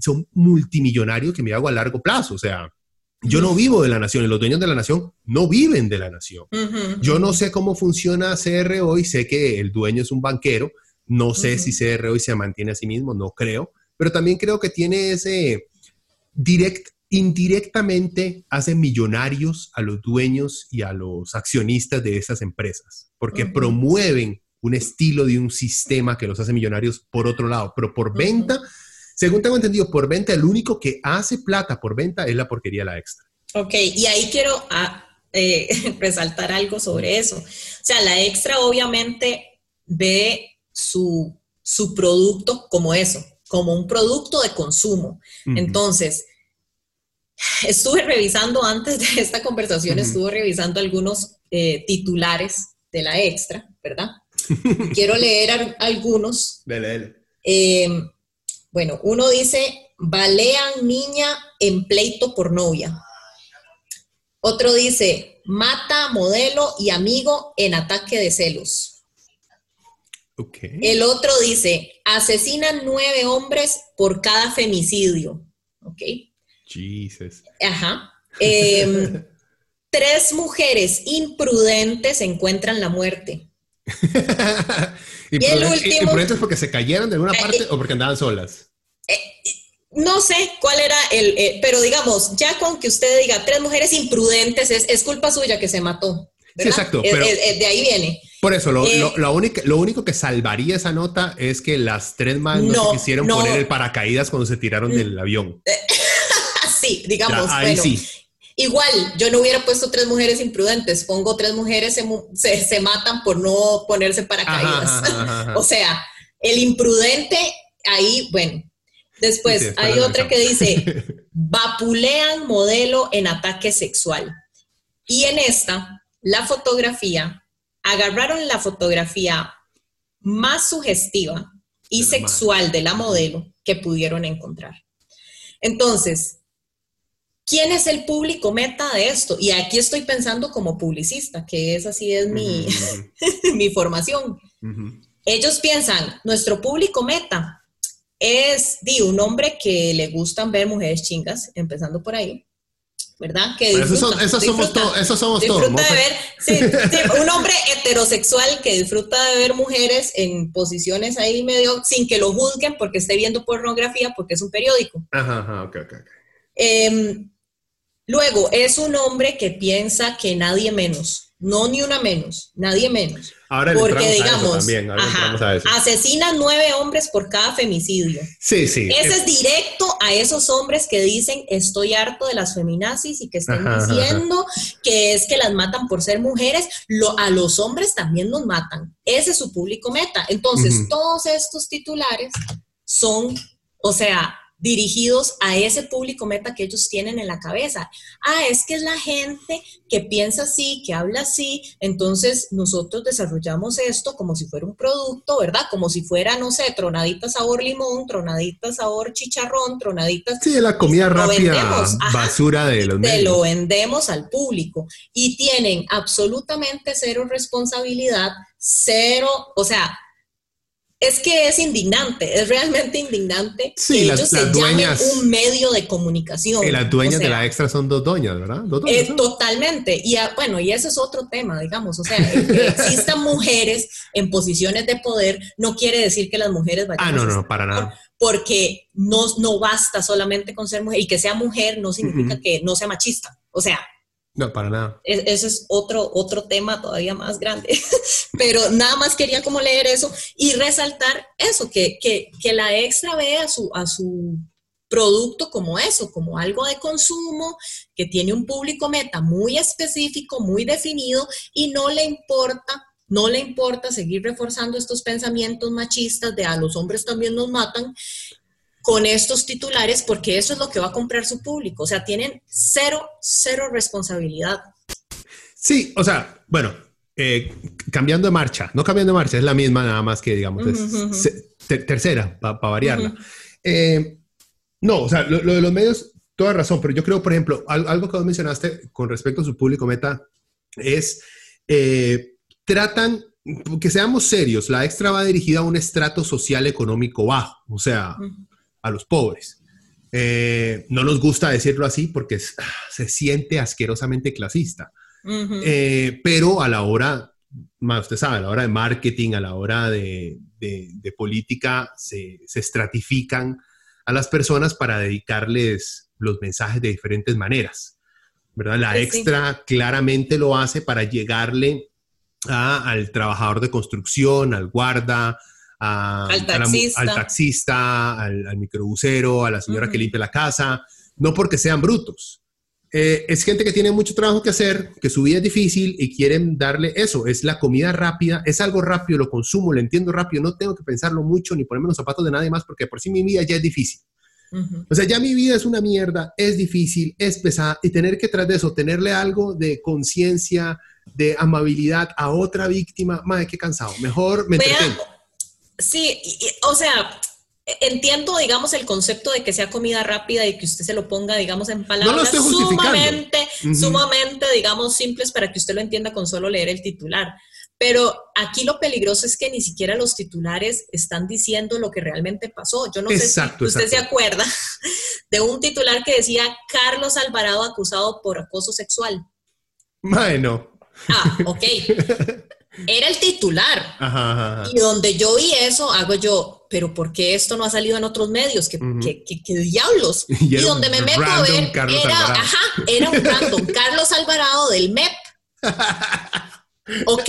son multimillonarios que me hago a largo plazo. O sea, yo no vivo de la nación y los dueños de la nación no viven de la nación. Yo no sé cómo funciona CR hoy, sé que el dueño es un banquero, no sé si CR hoy se mantiene a sí mismo, no creo, pero también creo que tiene ese direct, indirectamente hace millonarios a los dueños y a los accionistas de esas empresas, porque promueven un estilo de un sistema que los hace millonarios por otro lado, pero por venta según tengo entendido, por venta, el único que hace plata por venta es la porquería la extra. Ok, y ahí quiero ah, eh, resaltar algo sobre eso. O sea, la extra obviamente ve su, su producto como eso, como un producto de consumo. Entonces, estuve revisando antes de esta conversación, estuve revisando algunos eh, titulares de la extra, ¿verdad? Quiero leer algunos. Dele, dele. Eh, bueno, uno dice, balean niña en pleito por novia. Otro dice, mata modelo y amigo en ataque de celos. Okay. El otro dice, asesinan nueve hombres por cada femicidio. ¿Ok? Jesus. Ajá. Em, tres mujeres imprudentes encuentran la muerte. y, el último, porque se cayeron de alguna parte eh, o porque andaban solas. Eh, no sé cuál era el, eh, pero digamos, ya con que usted diga tres mujeres imprudentes, es, culpa suya que se mató. Sí, exacto. de ahí viene. Por eso, lo, lo, eh, lo, único que salvaría esa nota es que las tres más no, se quisieron poner el paracaídas cuando se tiraron del avión. sí, digamos, bueno. Igual, yo no hubiera puesto tres mujeres imprudentes, pongo tres mujeres se, se, matan por no ponerse paracaídas. o sea, el imprudente, ahí, bueno, Después hay otra que dice, vapulean modelo en ataque sexual. Y en esta, la fotografía, agarraron la fotografía más sugestiva y sexual de la modelo que pudieron encontrar. Entonces, ¿quién es el público meta de esto? Y aquí estoy pensando como publicista, que esa sí es mi, mi formación. Ellos piensan, nuestro público meta es di, un hombre que le gustan ver mujeres chingas, empezando por ahí. ¿Verdad? Que disfruta, esos, somos todos. Esos somos todos. De ver, sí, un hombre heterosexual que disfruta de ver mujeres en posiciones ahí medio sin que lo juzguen porque esté viendo pornografía, porque es un periódico. Ajá, ajá, ok, ok. Em, luego, es un hombre que piensa que nadie menos no ni una menos, nadie menos. Ahora Porque digamos, a asesinan nueve hombres por cada femicidio. Sí, sí. Ese es, directo a esos hombres que dicen estoy harto de las feminazis y que están diciendo que es que las matan por ser mujeres. Lo, a los hombres también los matan. Ese es su público meta. Entonces, todos estos titulares son, o sea, dirigidos a ese público meta que ellos tienen en la cabeza. Ah, es que es la gente que piensa así, que habla así, entonces nosotros desarrollamos esto como si fuera un producto, ¿verdad? Como si fuera, no sé, tronadita sabor limón, tronadita sabor chicharrón, tronaditas. Sí, la comida rápida, basura de los medios. Te lo vendemos al público y tienen absolutamente cero responsabilidad, cero, o sea, es que es indignante, es realmente indignante sí, ellos se dueñas, un medio de comunicación. Y las dueñas de la extra son dos doñas, ¿verdad? Eh, totalmente. Y bueno, y ese es otro tema, digamos. O sea, que existan mujeres en posiciones de poder no quiere decir que las mujeres vayan ah, no, no, para nada. Porque no, no basta solamente con ser mujer y que sea mujer no significa que no sea machista. O sea, no, para nada. ese es otro, otro tema todavía más grande. Pero nada más quería como leer eso y resaltar eso, que, la extra vea a su, a su producto como eso, como algo de consumo, que tiene un público meta muy específico, muy definido y no le importa, no le importa seguir reforzando estos pensamientos machistas de a los hombres también nos matan con estos titulares porque eso es lo que va a comprar su público. O sea, tienen cero, cero responsabilidad. Sí, o sea, bueno, eh, cambiando de marcha, no cambiando de marcha, es la misma nada más que, digamos, es tercera, para variarla. Eh, no, o sea, lo, de los medios, toda razón, pero yo creo, por ejemplo, algo, que vos mencionaste con respecto a su público meta es, eh, tratan, que seamos serios, la extra va dirigida a un estrato social económico bajo, o sea, a los pobres. Eh, no nos gusta decirlo así porque ah, se siente asquerosamente clasista. Eh, pero a la hora, usted sabe, a la hora de marketing, a la hora de, política, se, estratifican a las personas para dedicarles los mensajes de diferentes maneras. ¿verdad? La extra claramente lo hace para llegarle al trabajador de construcción, al guarda, al taxista, al, taxista, al, microbusero, a la señora que limpia la casa, no porque sean brutos. Eh, es gente que tiene mucho trabajo que hacer, que su vida es difícil y quieren darle eso. Es la comida rápida, es algo rápido, lo consumo, lo entiendo rápido, no tengo que pensarlo mucho ni ponerme los zapatos de nadie más porque por sí mi vida ya es difícil. O sea, ya mi vida es una mierda, es difícil, es pesada y tener que tras de eso, tenerle algo de conciencia, de amabilidad a otra víctima, madre, qué cansado. Mejor me entretengo. Sí, o sea, entiendo, digamos, el concepto de que sea comida rápida y que usted se lo ponga, digamos, en palabras sumamente, sumamente, digamos, simples para que usted lo entienda con solo leer el titular. Pero aquí lo peligroso es que ni siquiera los titulares están diciendo lo que realmente pasó. Yo no sé si usted se acuerda de un titular que decía Carlos Alvarado acusado por acoso sexual. Bueno. Ah, ok. Era el titular. Y donde yo vi eso, hago yo, pero ¿por qué esto no ha salido en otros medios? ¿Qué, diablos? Y, donde me meto a ver era, ajá, era un random, Carlos Alvarado del MEP. ¿Ok?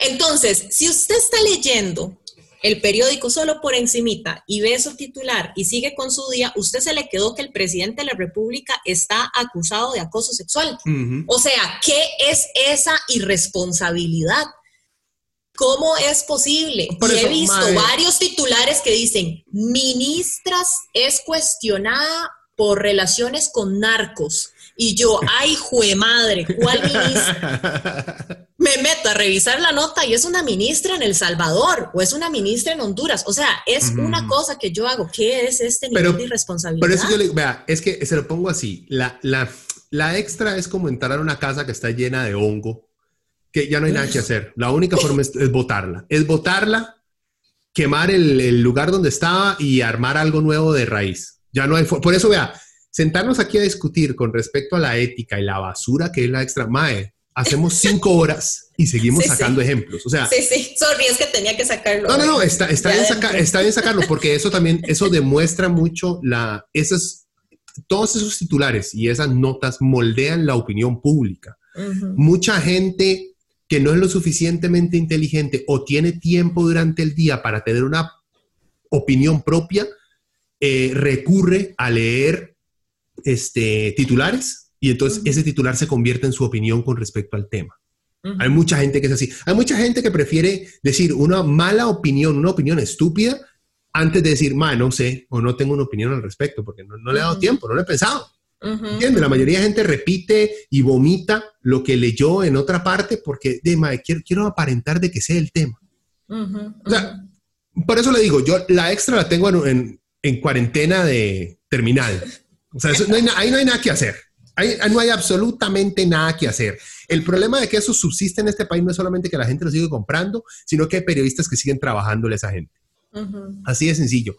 Entonces, si usted está leyendo el periódico solo por encimita y ve su titular y sigue con su día, usted se le quedó que el presidente de la República está acusado de acoso sexual. O sea, ¿qué es esa irresponsabilidad? ¿Cómo es posible? y he visto varios titulares que dicen, ministras es cuestionada por relaciones con narcos. Y yo, ay, jue madre, ¿cuál ministra? Me meto a revisar la nota y es una ministra en El Salvador o es una ministra en Honduras. O sea, es una cosa que yo hago. ¿Qué es este nivel de irresponsabilidad? Por eso yo le vea, es que se lo pongo así. La, la, la extra es como entrar a una casa que está llena de hongo, que ya no hay nada que hacer. La única forma es, es botarla. Es botarla, quemar el, el lugar donde estaba y armar algo nuevo de raíz. Ya no hay. Por eso, vea, sentarnos aquí a discutir con respecto a la ética y la basura que es la extra mae, hacemos cinco horas y seguimos sacando ejemplos. O sea, sí, sí, sorry, es que tenía que sacarlo. No, no, no, está, está, bien, está bien sacarlo porque eso también, eso demuestra mucho la, esas, todos esos titulares y esas notas moldean la opinión pública. Mucha gente que no es lo suficientemente inteligente o tiene tiempo durante el día para tener una opinión propia, eh, recurre a leer este, titulares y entonces ese titular se convierte en su opinión con respecto al tema. Hay mucha gente que es así. Hay mucha gente que prefiere decir una mala opinión, una opinión estúpida, antes de decir, ma, no sé, o no tengo una opinión al respecto, porque no, le he dado tiempo, no lo he pensado. La mayoría de gente repite y vomita lo que leyó en otra parte porque, de, ma, quiero, quiero aparentar de que sé el tema. O sea, por eso le digo, yo la extra la tengo en, en cuarentena de terminal. O sea, ahí no hay nada que hacer. Ahí, no hay absolutamente nada que hacer. El problema de que eso subsiste en este país no es solamente que la gente lo sigue comprando, sino que hay periodistas que siguen trabajándole a esa gente. Así de sencillo.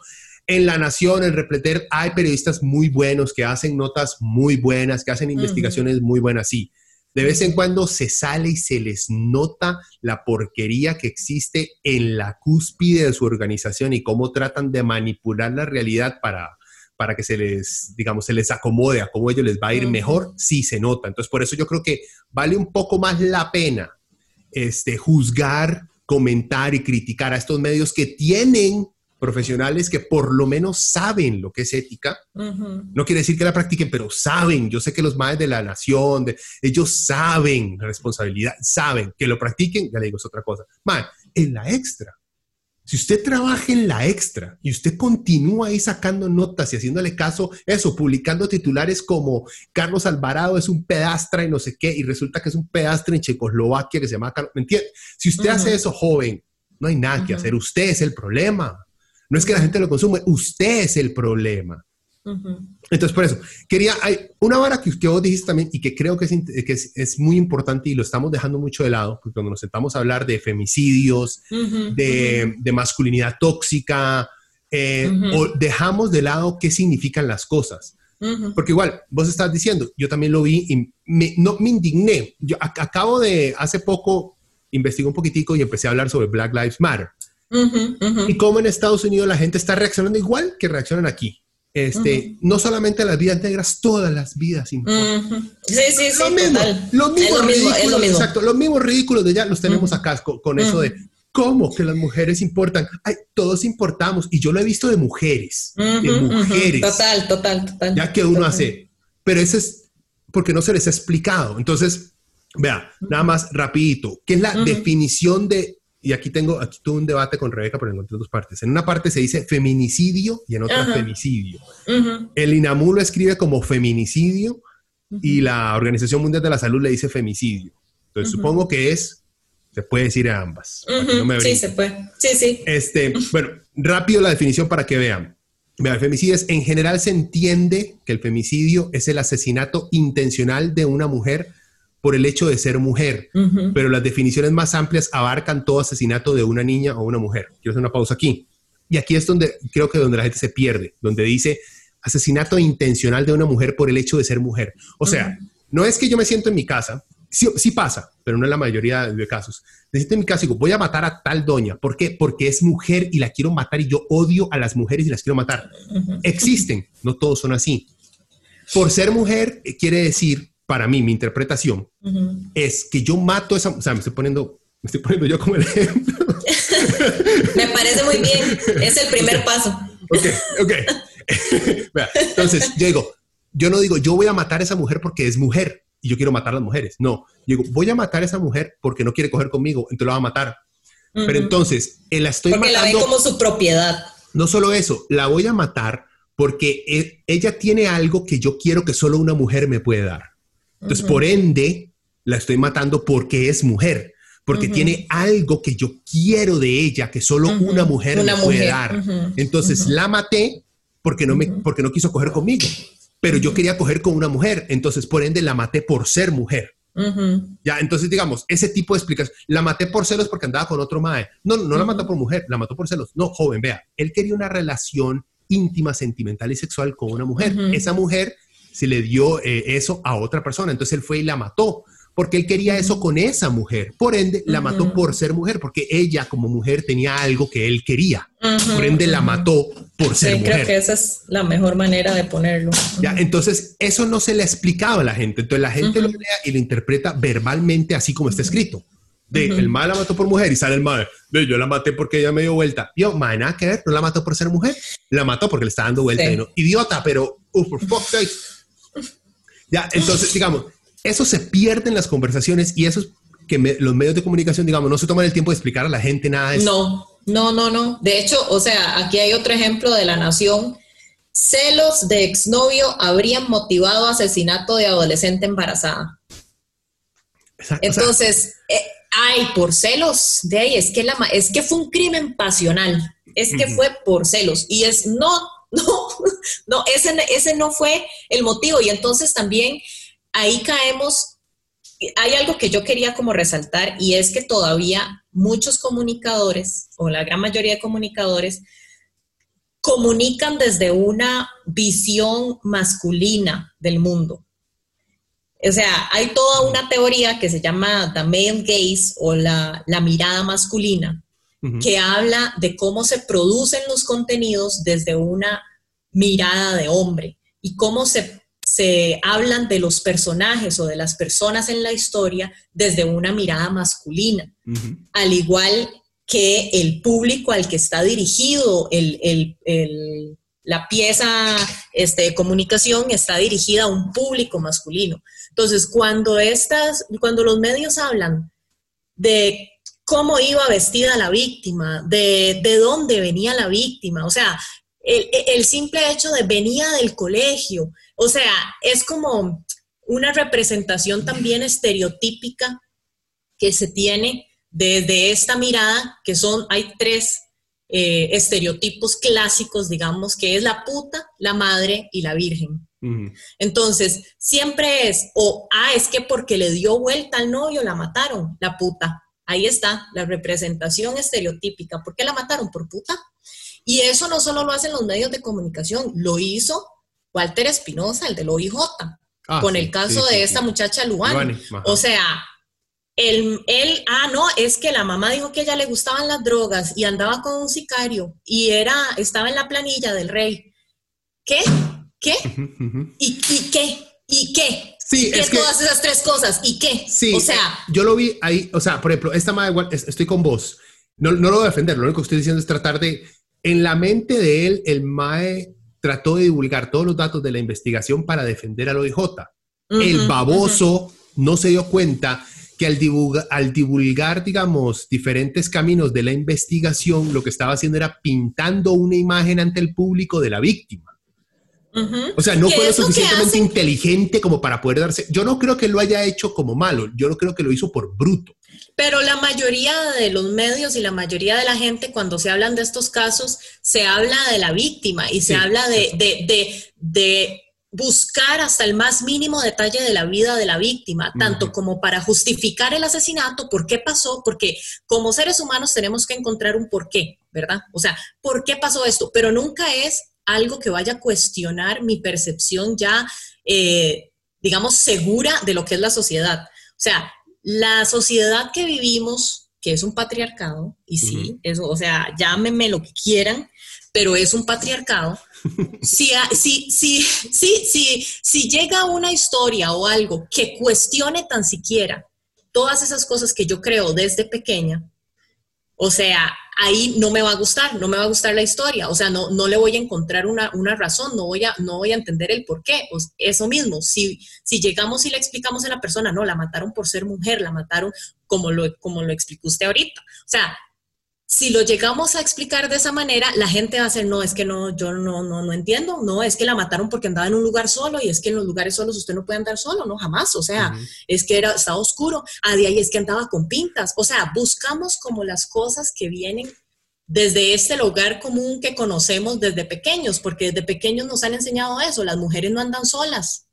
En La Nación, en Repleter, hay periodistas muy buenos que hacen notas muy buenas, que hacen investigaciones muy buenas, sí. De vez en cuando se sale y se les nota la porquería que existe en la cúspide de su organización y cómo tratan de manipular la realidad para, para que se les, digamos, se les acomode a cómo ellos les va a ir mejor, sí se nota. Entonces, por eso yo creo que vale un poco más la pena este, juzgar, comentar y criticar a estos medios que tienen profesionales que por lo menos saben lo que es ética. No quiere decir que la practiquen, pero saben. Yo sé que los madres de la nación, de, ellos saben la responsabilidad, saben que lo practiquen, ya le digo, es otra cosa. Más, en la extra, si usted trabaja en la extra y usted continúa ahí sacando notas y haciéndole caso, eso, publicando titulares como Carlos Alvarado es un pedastre y no sé qué, y resulta que es un pedastre en Checoslovaquia que se llama Carlos, ¿me entiende? Si usted hace eso, joven, no hay nada que hacer, usted es el problema. No es que la gente lo consume, usted es el problema. Entonces, por eso, quería, hay una vara que, que, vos dijiste también y que creo que, es, que es, muy importante y lo estamos dejando mucho de lado, porque cuando nos sentamos a hablar de femicidios, de, de, masculinidad tóxica, eh, o dejamos de lado qué significan las cosas. Porque igual, vos estás diciendo, yo también lo vi y me, no, me indigné. Yo acabo de, hace poco, investigué un poquitico y empecé a hablar sobre Black Lives Matter. Y cómo en Estados Unidos la gente está reaccionando igual que reaccionan aquí. Este, no solamente las vidas negras, todas las vidas importan. Sí, sí, sí. Lo mismo, mismos ridículos, exacto, los mismos ridículos de ya los tenemos acá con, eso de cómo que las mujeres importan. Ay, todos importamos y yo lo he visto de mujeres, de mujeres. Total, total, total. Ya que uno hace, pero eso es porque no se les ha explicado. Entonces, vea, nada más rapidito, ¿qué es la definición de y aquí tengo, aquí tuve un debate con Rebeca, pero encontré dos partes. En una parte se dice feminicidio y en otra femicidio. El INAMU lo escribe como feminicidio y la Organización Mundial de la Salud le dice femicidio. Entonces supongo que es, se puede decir a ambas. sí, se puede. Sí, sí. Este, bueno, rápido la definición para que vean. el femicidio es, en general se entiende que el femicidio es el asesinato intencional de una mujer por el hecho de ser mujer, pero las definiciones más amplias abarcan todo asesinato de una niña o una mujer. Quiero hacer una pausa aquí. Y aquí es donde creo que donde la gente se pierde, donde dice asesinato intencional de una mujer por el hecho de ser mujer. O sea, no es que yo me siento en mi casa sí, pasa, pero no en la mayoría de casos. Necesito en mi caso, digo, voy a matar a tal doña. ¿Por qué? Porque es mujer y la quiero matar y yo odio a las mujeres y las quiero matar. Existen, no todos son así. Por ser mujer, eh, quiere decir, para mí, mi interpretación, es que yo mato esa, o sea, me estoy poniendo, me estoy poniendo yo como el ejemplo. me parece muy bien, es el primer paso. Ok, ok. Entonces, yo digo, yo no digo, yo voy a matar a esa mujer porque es mujer y yo quiero matar a las mujeres. No, digo, voy a matar a esa mujer porque no quiere coger conmigo, entonces la va a matar. Pero entonces, la estoy porque matando. la ve como su propiedad. No solo eso, la voy a matar porque e, ella tiene algo que yo quiero que solo una mujer me puede dar. Entonces, por ende, la estoy matando porque es mujer, porque tiene algo que yo quiero de ella que solo una mujer me puede dar. Entonces, la maté porque no, me, porque no quiso coger conmigo pero yo quería coger con una mujer, entonces por ende la maté por ser mujer. Ya, entonces digamos, ese tipo de explicación, la maté por celos porque andaba con otro mae. No, no la mató por mujer, la mató por celos. No, joven, vea, él quería una relación íntima, sentimental y sexual con una mujer. Esa mujer se le dio eh, eso a otra persona, entonces él fue y la mató porque él quería eso con esa mujer. Por ende, la mató por ser mujer, porque ella como mujer tenía algo que él quería. por ende, la mató por ser mujer. Creo que esa es la mejor manera de ponerlo. Ya, entonces, eso no se le explicaba a la gente. Entonces, la gente lo lea y lo interpreta verbalmente así como está escrito. De, el mal la mató por mujer y sale el mal. De, yo la maté porque ella me dio vuelta. Yo, man, nada que ver, no la mató por ser mujer. La mató porque le está dando vuelta. no, idiota, pero, por fuck's sake. Ya, entonces, digamos, eso se pierde en las conversaciones y eso es que los medios de comunicación, digamos, no se toman el tiempo de explicar a la gente nada de eso. No, no, no, no. De hecho, o sea, aquí hay otro ejemplo de la nación. Celos de exnovio habrían motivado asesinato de adolescente embarazada. Entonces, eh, ay, por celos, de ahí es que la es que fue un crimen pasional, es que fue por celos y es no, no, no, ese, ese no fue el motivo y entonces también ahí caemos, hay algo que yo quería como resaltar y es que todavía muchos comunicadores, o la gran mayoría de comunicadores, comunican desde una visión masculina del mundo. O sea, hay toda una teoría que se llama the male gaze o la, mirada masculina, que habla de cómo se producen los contenidos desde una mirada de hombre y cómo se se hablan de los personajes o de las personas en la historia desde una mirada masculina, al igual que el público al que está dirigido la pieza este, de comunicación está dirigida a un público masculino. Entonces, cuando, estas, cuando los medios hablan de cómo iba vestida la víctima, de, de dónde venía la víctima, o sea, el, el, simple hecho de venía del colegio, o sea, es como una representación también estereotípica que se tiene desde esta mirada, que son, hay tres eh, estereotipos clásicos, digamos, que es la puta, la madre y la virgen. Entonces, siempre es, o, ah, es que porque le dio vuelta al novio la mataron, la puta. Ahí está, la representación estereotípica. ¿Por qué la mataron? Por puta. Y eso no solo lo hacen los medios de comunicación, lo hizo Walter Espinosa, el del OIJ, ah, con el caso de esta muchacha Luani. O sea, él, él, ah, no, es que la mamá dijo que a ella le gustaban las drogas y andaba con un sicario y era, estaba en la planilla del rey. ¿Qué? ¿Qué? ¿Y, qué? ¿Y qué? Sí, ¿Y qué todas esas tres cosas? ¿Y qué? Sí, o sea, yo lo vi ahí, o sea, por ejemplo, esta madre, estoy con vos. No, no lo voy a defender, lo único que estoy diciendo es tratar de, en la mente de él, el MAE trató de divulgar todos los datos de la investigación para defender al OIJ. el baboso no se dio cuenta que al, al, divulgar, digamos, diferentes caminos de la investigación, lo que estaba haciendo era pintando una imagen ante el público de la víctima. O sea, no fue lo suficientemente inteligente como para poder darse. Yo no creo que lo haya hecho como malo, yo no creo que lo hizo por bruto. Pero la mayoría de los medios y la mayoría de la gente, cuando se hablan de estos casos, se habla de la víctima y se habla de, de, de, buscar hasta el más mínimo detalle de la vida de la víctima, tanto como para justificar el asesinato, por qué pasó, porque como seres humanos tenemos que encontrar un por qué, ¿verdad? O sea, ¿por qué pasó esto? Pero nunca es algo que vaya a cuestionar mi percepción ya, eh, digamos, segura de lo que es la sociedad. O sea, la sociedad que vivimos, que es un patriarcado, y sí, eso, o sea, llámenme lo que quieran, pero es un patriarcado. si, si, si, si, si llega una historia o algo que cuestione tan siquiera todas esas cosas que yo creo desde pequeña, o sea, ahí no me va a gustar, no me va a gustar la historia, o sea, no, no le voy a encontrar una, razón, no voy, a, no voy a entender el por qué. Pues eso mismo, si, si llegamos y le explicamos a la persona, no, la mataron por ser mujer, la mataron como lo, como lo explicó usted ahorita. O sea, si lo llegamos a explicar de esa manera, la gente va a decir, no, es que no, yo no, no, no entiendo, no, es que la mataron porque andaba en un lugar solo y es que en los lugares solos usted no puede andar solo, no, jamás, o sea, es que era, estaba oscuro, a de ahí es que andaba con pintas, o sea, buscamos como las cosas que vienen desde este lugar común que conocemos desde pequeños, porque desde pequeños nos han enseñado eso, las mujeres no andan solas,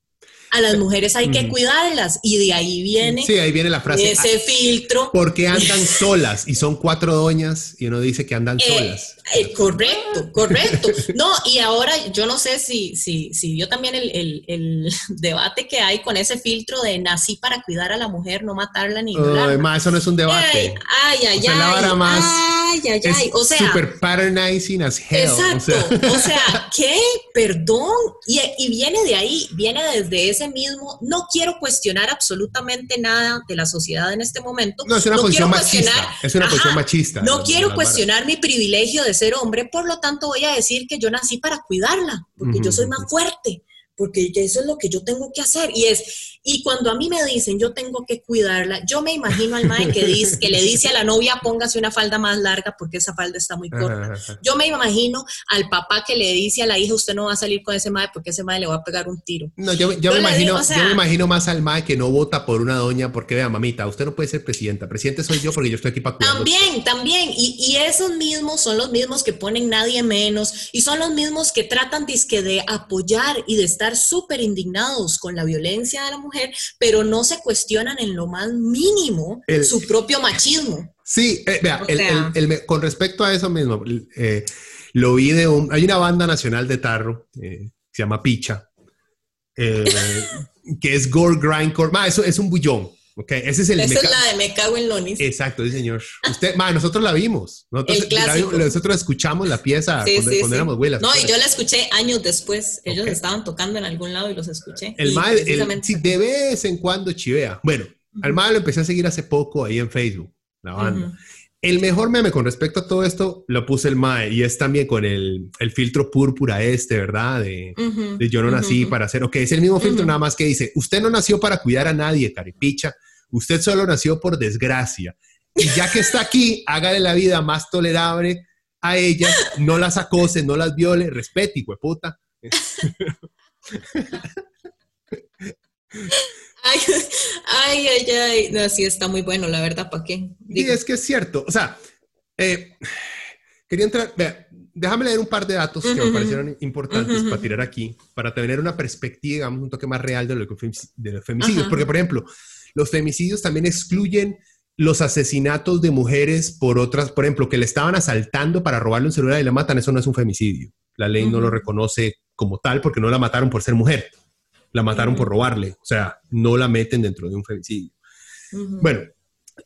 a las mujeres hay que cuidarlas y de ahí viene, sí, ahí viene la frase, ese filtro. Porque andan solas y son cuatro doñas y uno dice que andan eh, solas. Correcto, correcto. No, y ahora yo no sé si, si, si vio también el, el, debate que hay con ese filtro de nací para cuidar a la mujer, no matarla ni violarla. eso no es un debate. Ay, ay, ay. más ay, ay, ay. O sea, super patronizing as hell. Exacto. O sea, ¿qué? Perdón. Y, y viene de ahí, viene desde ese mismo. No quiero cuestionar absolutamente nada de la sociedad en este momento. No, es una posición machista. Es una posición machista. No quiero cuestionar mi privilegio de ser hombre, por lo tanto voy a decir que yo nací para cuidarla, porque yo soy más fuerte, porque eso es lo que yo tengo que hacer. Y es, y cuando a mí me dicen yo tengo que cuidarla, yo me imagino al mae que, dice, que le dice a la novia póngase una falda más larga porque esa falda está muy corta. Yo me imagino al papá que le dice a la hija usted no va a salir con ese mae porque ese mae le va a pegar un tiro. No, yo, yo, me, imagino, yo me imagino más al mae que no vota por una doña porque vea, mamita, usted no puede ser presidenta. Presidente soy yo porque yo estoy aquí para cuidar. También, también. Y, y, esos mismos son los mismos que ponen nadie menos y son los mismos que tratan disque de apoyar y de estar súper indignados con la violencia de la mujer, pero no se cuestionan en lo más mínimo su propio machismo. Sí, eh, vea, con respecto a eso mismo, eh, lo vi de un, hay una banda nacional de tarro, eh, se llama Picha, que es Gore Grindcore, eso es un bullón, Okay, ese es el Esa es la de Me cago en Lonis. Exacto, sí, señor. Usted, ma, nosotros la vimos. Nosotros, la, nosotros escuchamos la pieza cuando, éramos güelas. No, y yo la escuché años después. Ellos estaban tocando en algún lado y los escuché. El mal, sí, de vez en cuando chivea. Bueno, al mal lo empecé a seguir hace poco ahí en Facebook, la banda. El mejor meme con respecto a todo esto lo puse el MAE y es también con el, el filtro púrpura este, ¿verdad? De, de yo no nací para hacer, ok, es el mismo filtro, nada más que dice, usted no nació para cuidar a nadie, caripicha, Usted solo nació por desgracia. Y ya que está aquí, hágale la vida más tolerable a ellas, no las acose, no las viole, respete, hijo puta. Ay, ay, ay, ay. No, sí, está muy bueno, la verdad, ¿para qué? Y es que es cierto. O sea, eh, quería entrar. déjame leer un par de datos que me parecieron importantes para tirar aquí, para tener una perspectiva, digamos, un toque más real de, lo que, de los femicidios. Porque, por ejemplo, los femicidios también excluyen los asesinatos de mujeres por otras, por ejemplo, que le estaban asaltando para robarle un celular y la matan, eso no es un femicidio. La ley no lo reconoce como tal porque no la mataron por ser mujer, la mataron por robarle, o sea, no la meten dentro de un femicidio. Bueno,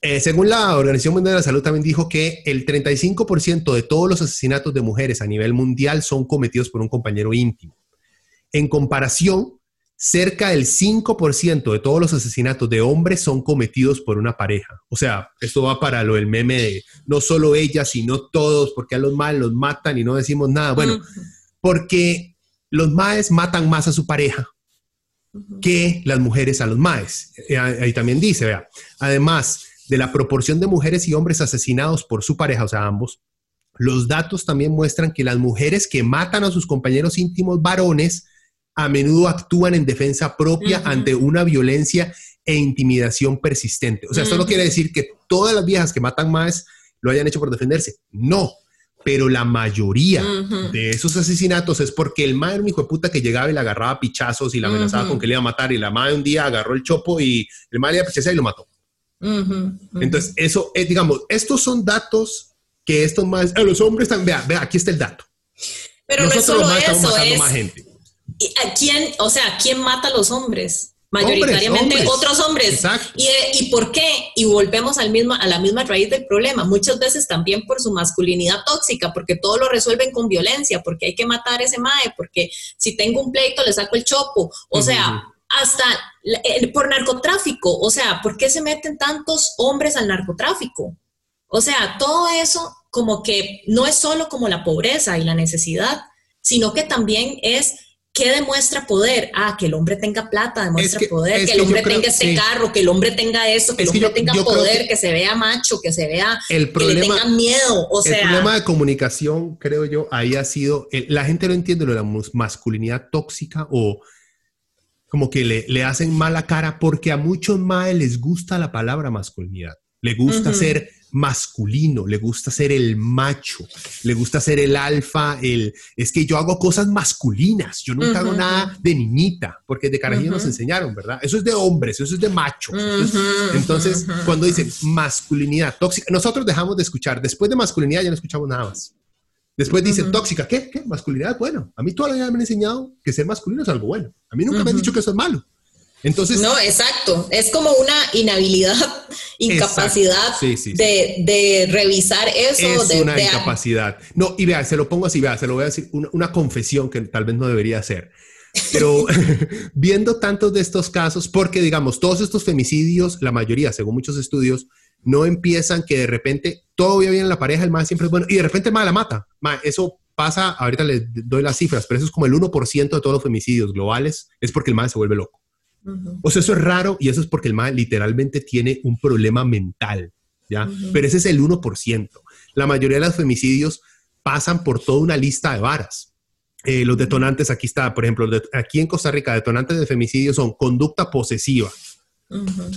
eh, según la Organización Mundial de la Salud también dijo que el 35% de todos los asesinatos de mujeres a nivel mundial son cometidos por un compañero íntimo. En comparación, cerca del 5% de todos los asesinatos de hombres son cometidos por una pareja. O sea, esto va para lo del meme de no solo ella, sino todos, porque a los males los matan y no decimos nada. Bueno, porque los maes matan más a su pareja que las mujeres a los maes. Eh, ahí también dice, vea, además de la proporción de mujeres y hombres asesinados por su pareja, o sea, ambos, los datos también muestran que las mujeres que matan a sus compañeros íntimos varones a menudo actúan en defensa propia ante una violencia e intimidación persistente. O sea, esto no quiere decir que todas las viejas que matan más lo hayan hecho por defenderse. No, pero la mayoría de esos asesinatos es porque el madre, un hijo de puta que llegaba y le agarraba pichazos y la amenazaba con que le iba a matar y la madre un día agarró el chopo y el madre le y lo mató. Entonces, eso, es, digamos, estos son datos que estos más, a los hombres también, vea, vea, aquí está el dato. Pero Nosotros no es solo eso, es, más gente. ¿A quién, o sea, quién mata a los hombres? mayoritariamente otros hombres. ¿Y, ¿Y por qué? Y volvemos al mismo, a la misma raíz del problema. Muchas veces también por su masculinidad tóxica, porque todo lo resuelven con violencia, porque hay que matar a ese mae, porque si tengo un pleito le saco el chopo. O sea, hasta por narcotráfico. O sea, ¿por qué se meten tantos hombres al narcotráfico? O sea, todo eso como que no es solo como la pobreza y la necesidad, sino que también es ¿Qué demuestra poder? Ah, que el hombre tenga plata, demuestra poder, que el hombre tenga este carro, que el hombre tenga esto, que el hombre tenga poder, que, se vea macho, que se vea, el problema, que le tenga miedo. O sea, el problema de comunicación, creo yo, ahí ha sido, la gente no entiende lo de la masculinidad tóxica o como que le, le hacen mala cara porque a muchos más les gusta la palabra masculinidad. Le gusta ser masculino, le gusta ser el macho, le gusta ser el alfa, el es que yo hago cosas masculinas, yo nunca hago nada de niñita, porque de carajillo nos enseñaron, ¿verdad? Eso es de hombres, eso es de machos. Entonces, cuando dicen masculinidad tóxica, nosotros dejamos de escuchar, después de masculinidad ya no escuchamos nada más. Después dicen tóxica, ¿qué? ¿qué? Masculinidad, bueno, a mí toda la vida me han enseñado que ser masculino es algo bueno, a mí nunca me han dicho que eso es malo. Entonces, no, exacto. Es como una inhabilidad, incapacidad De, revisar eso. Es una incapacidad. No, y vea, se lo pongo así, vea, se lo voy a decir, una, confesión que tal vez no debería hacer. Pero viendo tantos de estos casos, porque digamos, todos estos femicidios, la mayoría, según muchos estudios, no empiezan que de repente todo va bien en la pareja, el más siempre es bueno, y de repente el más la mata. eso pasa, ahorita les doy las cifras, pero eso es como el 1% de todos los femicidios globales, es porque el más se vuelve loco. O sea, eso es raro y eso es porque el mal literalmente tiene un problema mental, ¿ya? Pero ese es el 1%. La mayoría de los femicidios pasan por toda una lista de varas. Eh, los detonantes, aquí está, por ejemplo, aquí en Costa Rica, detonantes de femicidio son conducta posesiva.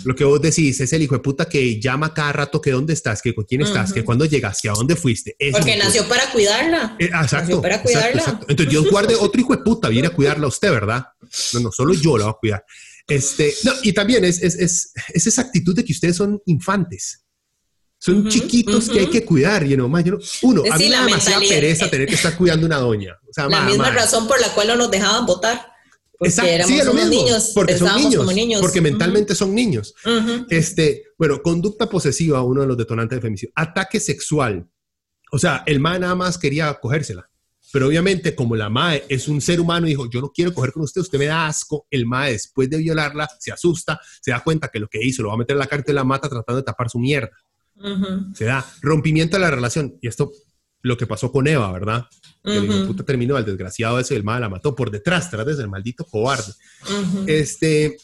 Lo que vos decís es el hijo de puta que llama cada rato que dónde estás, que con quién estás, que cuándo llegaste, a dónde fuiste. Porque nació para cuidarla. Eh, exacto. para cuidarla. Entonces Dios guarde otro hijo de puta, viene a cuidarla a usted, ¿verdad? No, no, solo yo la voy a cuidar. Este, no, y también es, es, es, es, esa actitud de que ustedes son infantes. Son chiquitos que hay que cuidar, you know, uno, a mí me da demasiada pereza tener que estar cuidando una doña. O sea, la misma razón por la cual no nos dejaban votar. Porque éramos sí, niños, porque son niños, como niños, porque mentalmente son niños. Este, bueno, conducta posesiva, uno de los detonantes de femicidio. Ataque sexual. O sea, el man nada más quería cogérsela. Pero obviamente, como la MAE es un ser humano y dijo, yo no quiero coger con usted, usted me da asco, el MAE después de violarla se asusta, se da cuenta que lo que hizo lo va a meter en la cárcel y la mata tratando de tapar su mierda. Se da rompimiento de la relación. Y esto, lo que pasó con Eva, ¿verdad? el puta terminó, el desgraciado ese, el MAE la mató por detrás, tras del maldito cobarde. Este,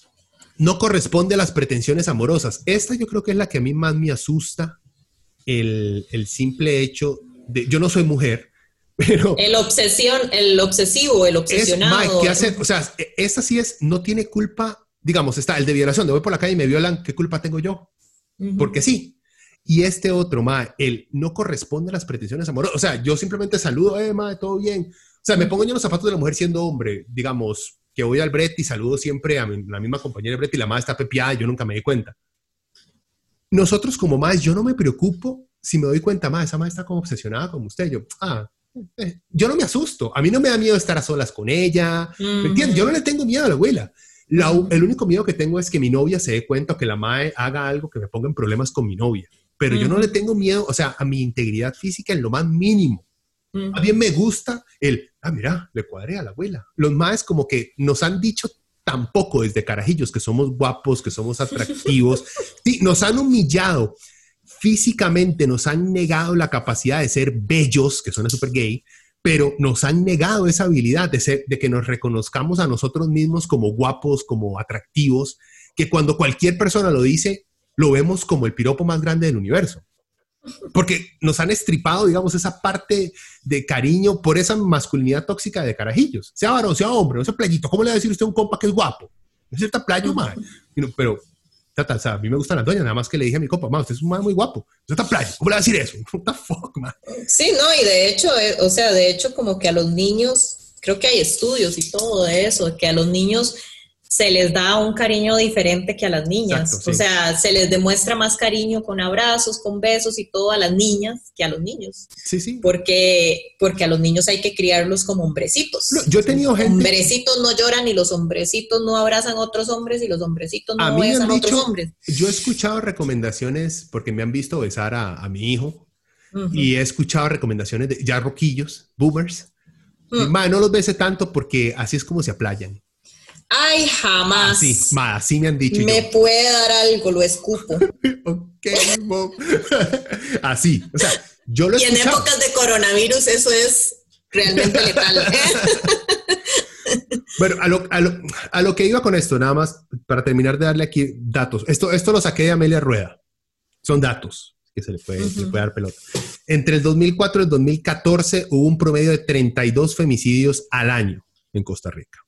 no corresponde a las pretensiones amorosas. Esta yo creo que es la que a mí más me asusta, el, el simple hecho de, yo no soy mujer, el obsesión, el obsesivo, el obsesionado. hace? O sea, e, esta sí es, no tiene culpa, digamos, está el de violación, de voy por la calle y me violan, ¿qué culpa tengo yo? Porque sí. Y este otro, ma, el no corresponde a las pretensiones amorosas. O sea, yo simplemente saludo, eh, ma, todo bien. O sea, me pongo yo en los zapatos de la mujer siendo hombre, digamos, que voy al Brett y saludo siempre a la misma compañera de Brett y la madre está pepiada y yo nunca me di cuenta. Nosotros como más, yo no me preocupo si me doy cuenta, más esa madre está como obsesionada como usted. Yo, ah, yo no me asusto. A mí no me da miedo estar a solas con ella. ¿Me entiendes? Yo no le tengo miedo a la abuela. el único miedo que tengo es que mi novia se dé cuenta o que la madre haga algo que me ponga en problemas con mi novia. Pero yo no le tengo miedo, o sea, a mi integridad física en lo más mínimo. A mí me gusta el, ah, mira, le cuadré a la abuela. Los más como que nos han dicho tampoco desde carajillos que somos guapos, que somos atractivos. sí, nos han humillado físicamente nos han negado la capacidad de ser bellos, que suena súper gay, pero nos han negado esa habilidad de, ser, de que nos reconozcamos a nosotros mismos como guapos, como atractivos, que cuando cualquier persona lo dice, lo vemos como el piropo más grande del universo. Porque nos han estripado, digamos, esa parte de cariño por esa masculinidad tóxica de carajillos. Sea varón, sea hombre, no sea playito. ¿Cómo le va a decir usted a un compa que es guapo? Es cierta playa, madre. Pero a mí me gustan las doñas, nada más que le dije a mi copa, usted es un man muy guapo, usted está playa, ¿cómo le va a decir eso? What the fuck, man? Sí, no, y de hecho, eh, o sea, de hecho como que a los niños, creo que hay estudios y todo eso, que a los niños se les da un cariño diferente que a las niñas. O sea, se les demuestra más cariño con abrazos, con besos y todo a las niñas que a los niños. Sí, sí. Porque, porque a los niños hay que criarlos como hombrecitos. yo he tenido gente... Hombrecitos no lloran y los hombrecitos no abrazan a otros hombres y los hombrecitos no besan a otros hombres. Yo he escuchado recomendaciones porque me han visto besar a, mi hijo y he escuchado recomendaciones de ya roquillos, boomers. Mm. no los bese tanto porque así es como se aplayan. Ay, jamás. Así, así me han dicho. Me puede dar algo, lo escupo. ok, Así, o sea, yo lo Y en épocas de coronavirus eso es realmente letal. bueno, a lo, a, lo, a lo, que iba con esto, nada más para terminar de darle aquí datos. Esto, esto lo saqué de Amelia Rueda. Son datos que se le puede, se le puede dar pelota. Entre el 2004 y el 2014 hubo un promedio de 32 femicidios al año en Costa Rica.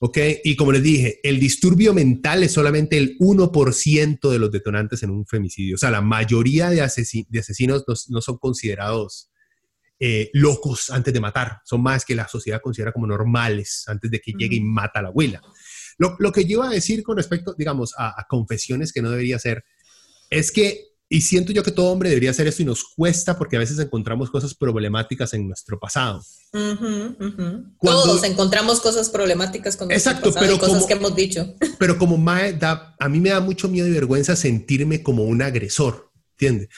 ¿Ok? Y como les dije, el disturbio mental es solamente el 1% de los detonantes en un femicidio. O sea, la mayoría de, asesinos no, son considerados eh, locos antes de matar. Son más que la sociedad considera como normales antes de que llegue y mata a la abuela. Lo, que yo iba a decir con respecto, digamos, a, a confesiones que no debería ser, es que y siento yo que todo hombre debería hacer esto y nos cuesta porque a veces encontramos cosas problemáticas en nuestro pasado. Todos encontramos cosas problemáticas con nuestro Exacto, pasado pero y cosas que hemos dicho. Pero como Mae, da, a mí me da mucho miedo y vergüenza sentirme como un agresor, ¿entiendes?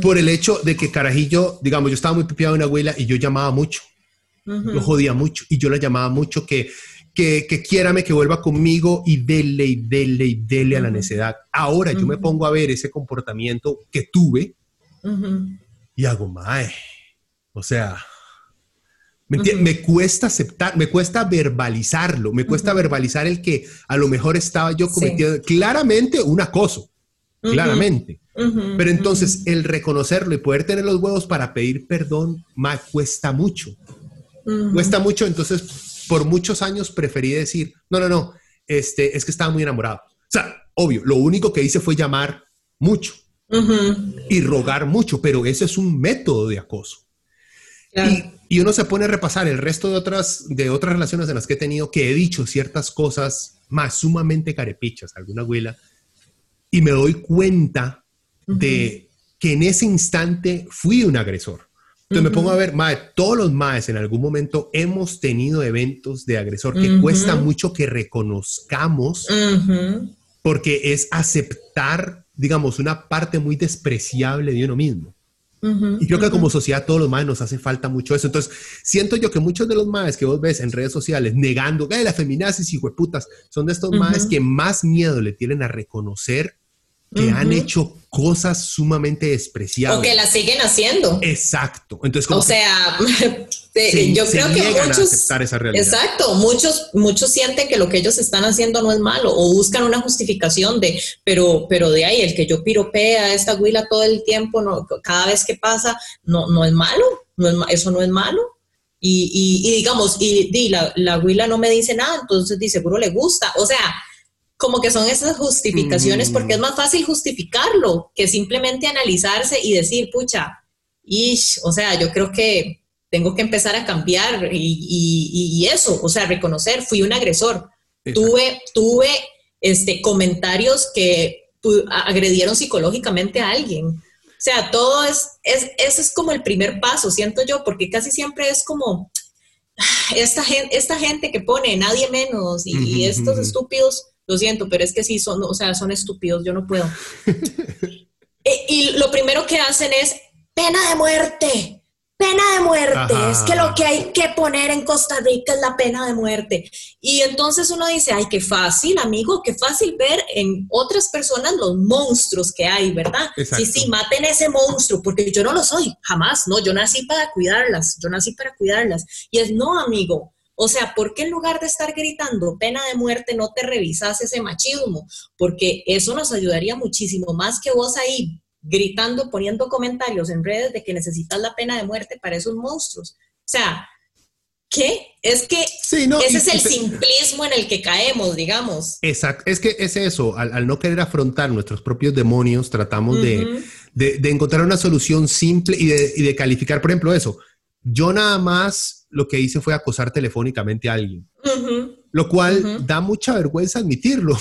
Por el hecho de que carajillo, digamos, yo estaba muy pipiado de una abuela y yo llamaba mucho. Lo jodía mucho y yo la llamaba mucho que que, que quiérame que vuelva conmigo y dele y dele y dele a la necedad. Ahora yo me pongo a ver ese comportamiento que tuve y hago, mae, o sea, me, cuesta aceptar, me cuesta verbalizarlo, me cuesta verbalizar el que a lo mejor estaba yo cometiendo claramente un acoso, claramente. Pero entonces el reconocerlo y poder tener los huevos para pedir perdón, mae, cuesta mucho. Cuesta mucho, entonces por muchos años preferí decir, no, no, no, este, es que estaba muy enamorado. O sea, obvio, lo único que hice fue llamar mucho y rogar mucho, pero ese es un método de acoso. Y, y, uno se pone a repasar el resto de otras, de otras relaciones en las que he tenido, que he dicho ciertas cosas más sumamente carepichas, alguna abuela, y me doy cuenta de que en ese instante fui un agresor. Entonces me pongo a ver, mae, todos los maes en algún momento hemos tenido eventos de agresor que cuesta mucho que reconozcamos porque es aceptar, digamos, una parte muy despreciable de uno mismo. y creo que como sociedad todos los maes nos hace falta mucho eso. Entonces, siento yo que muchos de los maes que vos ves en redes sociales negando, que la feminazis, hijo de putas, son de estos maes que más miedo le tienen a reconocer que han hecho cosas sumamente despreciables. O que las siguen haciendo. Exacto. Entonces, o sea, yo creo que muchos... esa realidad. Exacto. Muchos, muchos sienten que lo que ellos están haciendo no es malo o buscan una justificación de, pero, pero de ahí, el que yo piropea a esta huila todo el tiempo, no, cada vez que pasa, no, no es malo. No es, eso no es malo. Y, y, digamos, y, la, la huila no me dice nada, entonces dice, seguro le gusta. O sea, como que son esas justificaciones, porque es más fácil justificarlo que simplemente analizarse y decir, pucha, ish, o sea, yo creo que tengo que empezar a cambiar y, eso, o sea, reconocer, fui un agresor. Tuve, tuve este, comentarios que agredieron psicológicamente a alguien. O sea, todo es, es, ese es como el primer paso, siento yo, porque casi siempre es como esta gente, esta gente que pone nadie menos y estos estúpidos lo siento, pero es que sí son, o sea, son estúpidos, yo no puedo. Eh, y, lo primero que hacen es pena de muerte, pena de muerte, es que lo que hay que poner en Costa Rica es la pena de muerte. Y entonces uno dice, ay, qué fácil, amigo, qué fácil ver en otras personas los monstruos que hay, ¿verdad? Sí, sí, maten ese monstruo, porque yo no lo soy, jamás, no, yo nací para cuidarlas, yo nací para cuidarlas. Y es, no, amigo, o sea, ¿por qué en lugar de estar gritando pena de muerte no te revisas ese machismo? Porque eso nos ayudaría muchísimo más que vos ahí gritando, poniendo comentarios en redes de que necesitas la pena de muerte para esos monstruos. O sea, ¿qué? Es que ese es el simplismo en el que caemos, digamos. Exacto, es que es eso, al, no querer afrontar nuestros propios demonios, tratamos de, encontrar una solución simple y de, y de calificar, por ejemplo, eso. Yo nada más lo que hice fue acosar telefónicamente a alguien. Lo cual da mucha vergüenza admitirlo,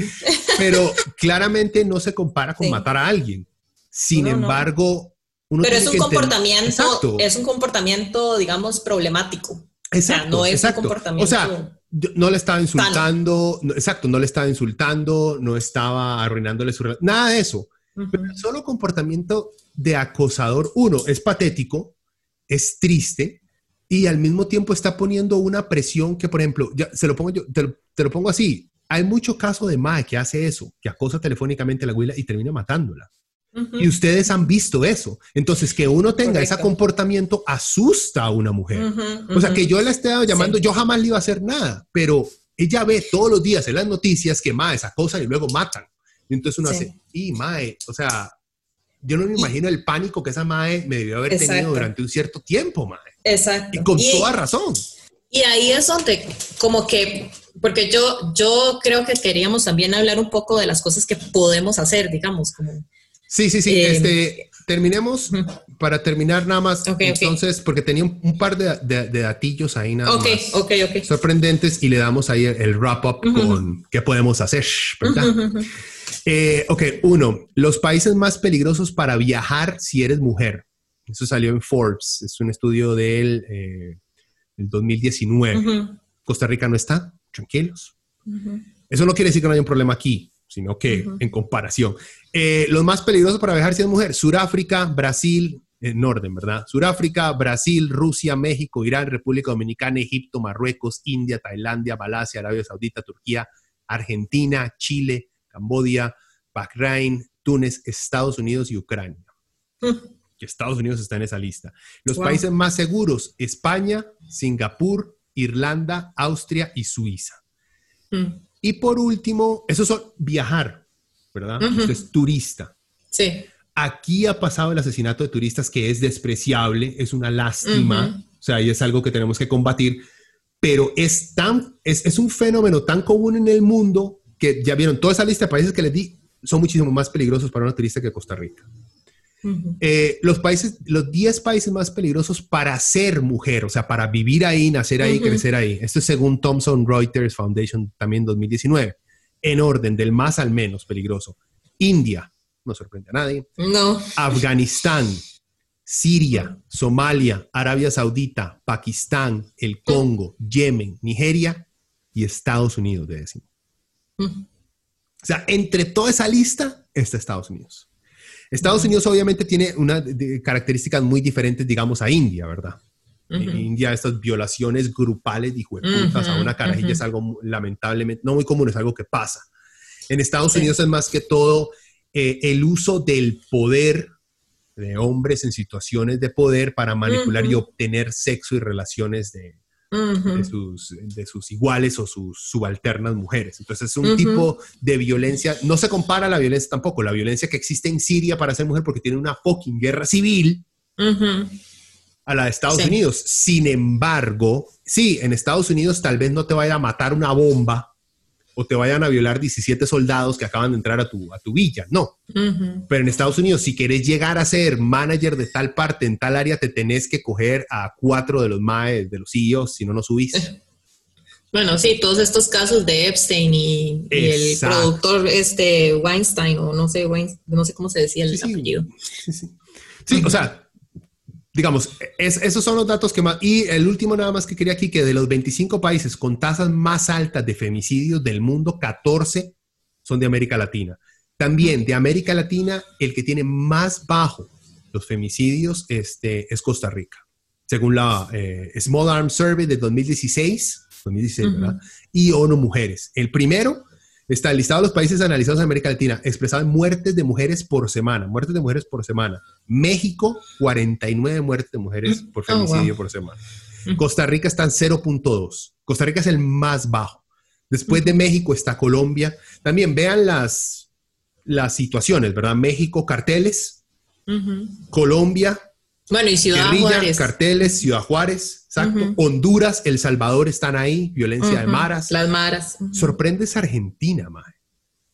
pero claramente no se compara con matar a alguien. Sin embargo, uno Pero es un comportamiento, es un comportamiento, digamos, problemático. Exacto, no es un comportamiento. O sea, no le estaba insultando, exacto, no le estaba insultando, no estaba arruinándole su nada de eso. Pero solo comportamiento de acosador, uno, es patético, es triste y al mismo tiempo está poniendo una presión que, por ejemplo, ya, se lo pongo yo, te lo, pongo así, hay mucho caso de Mae que hace eso, que acosa telefónicamente a la abuela y termina matándola. Y ustedes han visto eso. Entonces, que uno tenga ese comportamiento asusta a una mujer. O sea, que yo la esté llamando, yo jamás le iba a hacer nada, pero ella ve todos los días en las noticias que Mae esa cosa y luego matan. Y entonces uno hace, y Mae, o sea, yo no me imagino el pánico que esa Mae me debió haber tenido durante un cierto tiempo, Mae. Exacto. Y con toda razón. Y ahí es donde, como que, porque yo, yo creo que queríamos también hablar un poco de las cosas que podemos hacer, digamos, como Sí, sí, sí. Eh, este, terminemos para terminar nada más. entonces, porque tenía un, par de, de, datillos ahí nada más. Sorprendentes y le damos ahí el, wrap up con qué podemos hacer, ¿verdad? Eh, ok, uno, los países más peligrosos para viajar si eres mujer. Eso salió en Forbes. Es un estudio del, eh, 2019. Costa Rica no está. Tranquilos. Eso no quiere decir que no haya un problema aquí sino que en comparación. Eh, los más peligrosos para viajar si es mujer, Suráfrica, Brasil, en orden, ¿verdad? Suráfrica, Brasil, Rusia, México, Irán, República Dominicana, Egipto, Marruecos, India, Tailandia, Malasia, Arabia Saudita, Turquía, Argentina, Chile, Cambodia, Bahrein, Túnez, Estados Unidos y Ucrania. Estados Unidos está en esa lista. Los países más seguros, España, Singapur, Irlanda, Austria y Suiza. Y por último, eso es viajar, ¿verdad? es turista. Sí. Aquí ha pasado el asesinato de turistas que es despreciable, es una lástima, o sea, y es algo que tenemos que combatir, pero es, tan, es, un fenómeno tan común en el mundo que ya vieron, toda esa lista de países que les di son muchísimo más peligrosos para una turista que Costa Rica. Eh, los países, los 10 países más peligrosos para ser mujer, o sea, para vivir ahí, nacer ahí, crecer ahí. Esto es según Thomson Reuters Foundation también 2019. En orden, del más al menos peligroso. India, no sorprende a nadie. No. Afganistán, Siria, Somalia, Arabia Saudita, Pakistán, el Congo, Yemen, Nigeria y Estados Unidos, de décimo. O sea, entre toda esa lista está Estados Unidos. Estados Unidos obviamente tiene unas características muy diferentes, digamos, a India, ¿verdad? En India estas violaciones grupales de putas a una carajilla es algo lamentablemente, no muy común, es algo que pasa. En Estados Unidos es más que todo eh, el uso del poder de hombres en situaciones de poder para manipular y obtener sexo y relaciones de, de, sus, de sus iguales o sus subalternas mujeres. Entonces es un tipo de violencia, no se compara a la violencia tampoco, la violencia que existe en Siria para ser mujer porque tiene una fucking guerra civil. a la de Estados Unidos. Sin embargo, sí, en Estados Unidos tal vez no te vaya a matar una bomba o te vayan a violar 17 soldados que acaban de entrar a tu, a tu villa. No. Pero en Estados Unidos, si querés llegar a ser manager de tal parte, en tal área, te tenés que coger a cuatro de los maes, de los CEOs, si no, no subís. Bueno, sí, todos estos casos de Epstein y, el productor este Weinstein, o no sé, no sé cómo se decía el apellido. Sí, sí. sí, o sea, digamos, esos son los datos que más... Y el último nada más que quería aquí, que de los 25 países con tasas más altas de femicidios del mundo, 14 son de América Latina. También de América Latina, el que tiene más bajo los femicidios este, es Costa Rica, según la eh, Small Arms Survey de 2016, 2016 ¿verdad? Y ONU Mujeres. El primero Está el listado de los países analizados en América Latina, expresado en muertes de mujeres por semana, muertes de mujeres por semana. México, 49 muertes de mujeres por oh, femicidio por semana. Costa Rica está en 0.2. Costa Rica es el más bajo. Después de México está Colombia. También vean las, las situaciones, ¿verdad? México, carteles. Colombia, bueno, y Ciudad Juárez. carteles, Ciudad Juárez, exacto. Honduras, El Salvador están ahí, violencia de maras. Las maras. Sorprendes Argentina, mae.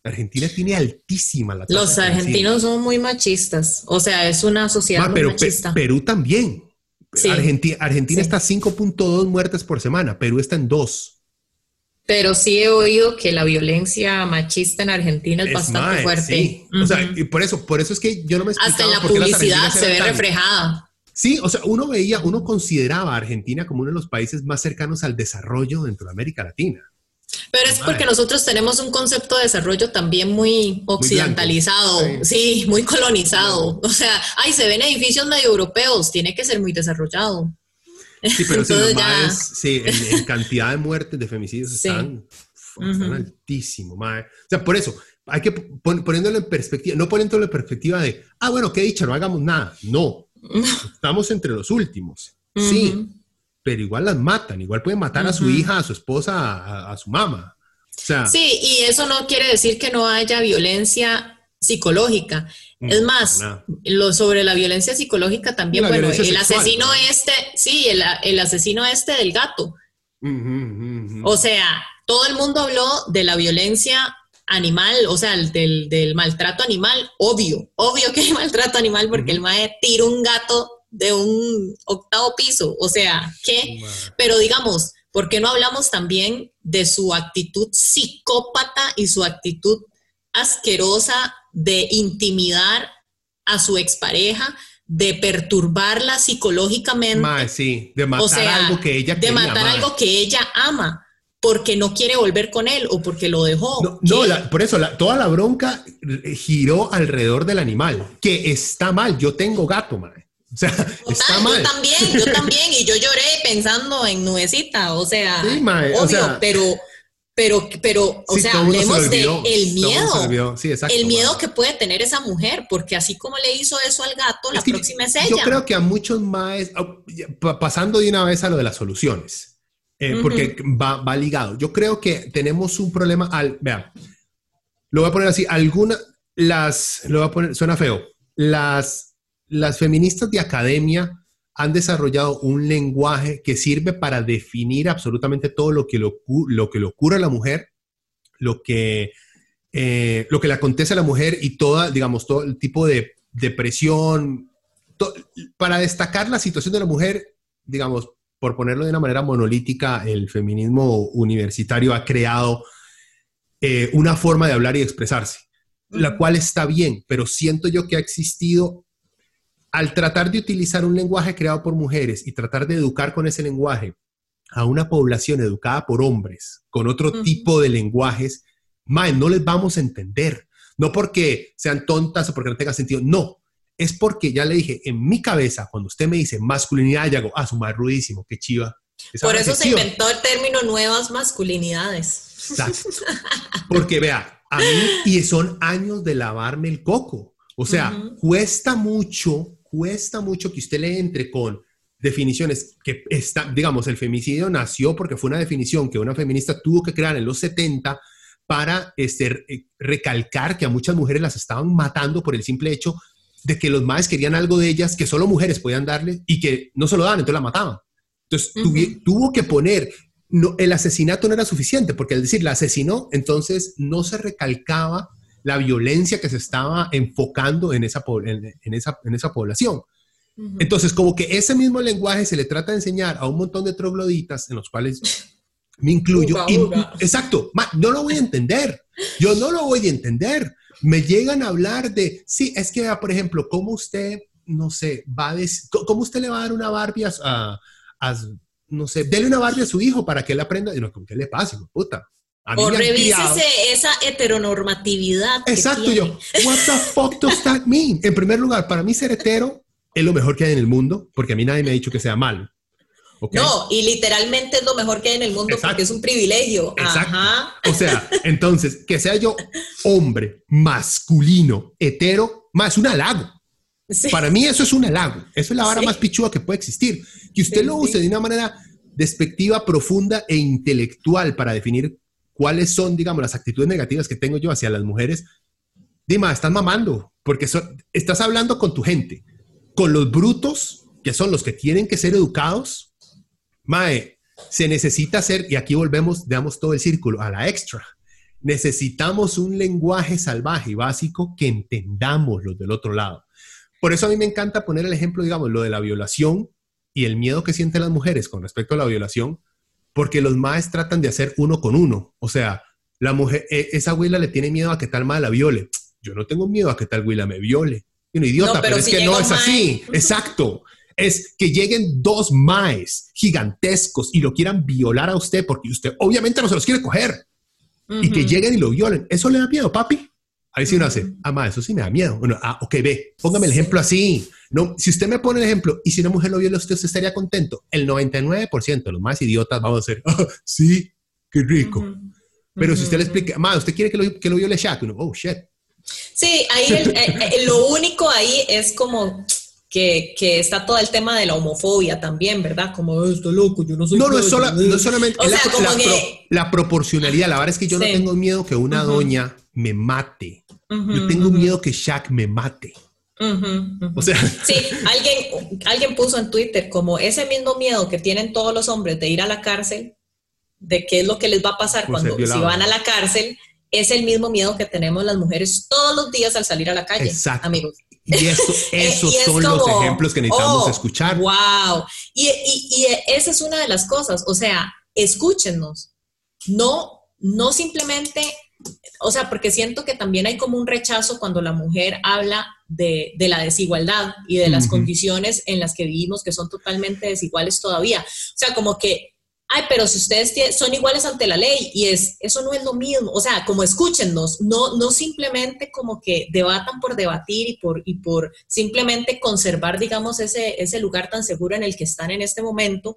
Argentina tiene altísima la tasa Los argentinos son muy machistas. O sea, es una sociedad muy machista. Perú también. Argentina, Argentina está 5.2 muertes por semana. Perú está en 2. Pero sí he oído que la violencia machista en Argentina es, bastante fuerte. O sea, y por eso, por eso es que yo no me Hasta en la publicidad se ve reflejada. Sí, o sea, uno veía, uno consideraba a Argentina como uno de los países más cercanos al desarrollo dentro de América Latina. Pero es porque nosotros tenemos un concepto de desarrollo también muy occidentalizado, sí. muy colonizado. O sea, ay, se ven edificios medio europeos, tiene que ser muy desarrollado. Sí, pero si sí, en, cantidad de muertes, de femicidios están, altísimos, O sea, por eso, hay que poniéndolo en perspectiva, no poniéndolo en perspectiva de, ah, bueno, qué dicha, no hagamos nada. No, estamos entre los últimos. Sí, pero igual las matan, igual pueden matar a su hija, a su esposa, a, su mamá. sí, y eso no quiere decir que no haya violencia psicológica. Es más, lo sobre la violencia psicológica también, bueno, el asesino este, sí, el, asesino este del gato. O sea, todo el mundo habló de la violencia animal, o sea, del, del, maltrato animal, obvio, obvio que hay maltrato animal porque el mae tira un gato de un octavo piso, o sea, ¿qué? Pero digamos, ¿por qué no hablamos también de su actitud psicópata y su actitud asquerosa de intimidar a su expareja, de perturbarla psicológicamente? sí, de matar algo que ella De matar algo que ella ama porque no quiere volver con él o porque lo dejó. No, por eso toda la bronca giró alrededor del animal, que está mal. Yo tengo gato, madre. O sea, está mal. Yo también, yo también, y yo lloré pensando en Nubecita, o sea, obvio, pero, pero, pero, o sea, hablemos de el miedo, el miedo que puede tener esa mujer, porque así como le hizo eso al gato, la próxima es ella. Yo creo que a muchos más, pasando de una vez a lo de las soluciones, eh, porque va, va ligado. Yo creo que tenemos un problema al, vean, lo voy a poner así, algunas, las, lo voy a poner, suena feo, las las feministas de academia han desarrollado un lenguaje que sirve para definir absolutamente todo lo que, lo, que le ocurre a la mujer, lo que, eh, lo que le acontece a la mujer y toda, digamos, todo el tipo de depresión. para destacar la situación de la mujer, digamos, por ponerlo de una manera monolítica, el feminismo universitario ha creado eh, una forma de hablar y expresarse, la cual está bien, pero siento yo que ha existido al tratar de utilizar un lenguaje creado por mujeres y tratar de educar con ese lenguaje a una población educada por hombres con otro tipo de lenguajes, no les vamos a entender. No porque sean tontas o porque no tengan sentido, no. Es porque ya le dije, en mi cabeza, cuando usted me dice masculinidad, ya hago, ah, su madre rudísimo, qué chiva. por eso se inventó el término nuevas masculinidades. Exacto. Porque vea, a mí, y son años de lavarme el coco. O sea, cuesta mucho cuesta mucho que usted le entre con definiciones que está, digamos, el femicidio nació porque fue una definición que una feminista tuvo que crear en los 70 para este, recalcar que a muchas mujeres las estaban matando por el simple hecho de que los madres querían algo de ellas que solo mujeres podían darle y que no se lo daban, entonces la mataban. Entonces tuvo que poner, no, el asesinato no era suficiente, porque al decir la asesinó, entonces no se recalcaba la violencia que se estaba enfocando en esa, en, esa, en esa población. Entonces, como que ese mismo lenguaje se le trata de enseñar a un montón de trogloditas, en los cuales me incluyo. exacto, no lo voy a entender. Yo no lo voy a entender. Me llegan a hablar de, sí, es que, por ejemplo, cómo usted, no sé, va a cómo usted le va a dar una Barbie a, no sé, dele una Barbie a su hijo para que él aprenda. Y no, ¿qué le pasa, puta? o revísese esa heteronormatividad. Exacto, yo. What the fuck does that mean? En primer lugar, para mí ser hetero es lo mejor que hay en el mundo, porque a mí nadie me ha dicho que sea malo. No, y literalmente es lo mejor que hay en el mundo porque es un privilegio. Ajá. O sea, entonces, que sea yo hombre, masculino, hetero, más un halago. Para mí eso es un halago. Eso es la vara más pichuda que puede existir. Que usted lo use de una manera despectiva, profunda e intelectual para definir cuáles son, digamos, las actitudes negativas que tengo yo hacia las mujeres, Dima, estás mamando, porque estás hablando con tu gente, con los brutos, que son los que tienen que ser educados. Mae, se necesita hacer, y aquí volvemos, damos todo el círculo, a la extra. Necesitamos un lenguaje salvaje y básico que entendamos los del otro lado. Por eso a mí me encanta poner el ejemplo, digamos, lo de la violación y el miedo que sienten las mujeres con respecto a la violación, porque los maes tratan de hacer uno con uno. O sea, la mujer, e, esa huila le tiene miedo a que tal mae la viole. Yo no tengo miedo a que tal huila me viole. Y un idiota, pero, es que no es así. Exacto. Es que lleguen dos maes gigantescos y lo quieran violar a usted porque usted obviamente no se los quiere coger. Y que lleguen y lo violen. ¿Eso le da miedo, papi? Ahí sí uno hace, ah, ma, eso sí me da miedo. Bueno, ah, ok, ve, póngame el ejemplo así. No, si usted me pone el ejemplo y si una mujer lo viola, usted, estaría contento. El 99% de los más idiotas vamos a decir, ah, sí, qué rico. Pero si usted le explica, ma, ¿usted quiere que lo, que lo viole Shaq? Uno, oh, shit. Sí, ahí eh, eh, lo único ahí es como que, que, está todo el tema de la homofobia también, ¿verdad? Como, esto loco, yo no soy... No, no es, no solamente o sea, la, como que... la, proporcionalidad. La verdad es que yo no tengo miedo que una doña me mate. yo tengo miedo que Shaq me mate. O sea... Sí, alguien, alguien puso en Twitter como ese mismo miedo que tienen todos los hombres de ir a la cárcel, de qué es lo que les va a pasar cuando si van a la cárcel, es el mismo miedo que tenemos las mujeres todos los días al salir a la calle, Exacto. amigos. Y eso, esos son los ejemplos que necesitamos oh, escuchar. ¡Wow! Y, y, esa es una de las cosas, o sea, escúchenos. No, no simplemente, o sea, porque siento que también hay como un rechazo cuando la mujer habla de, de la desigualdad y de las condiciones en las que vivimos que son totalmente desiguales todavía. O sea, como que ay, pero si ustedes son iguales ante la ley y es, eso no es lo mismo, o sea, como escúchennos, no, no simplemente como que debatan por debatir y por, y por simplemente conservar, digamos, ese, ese lugar tan seguro en el que están en este momento,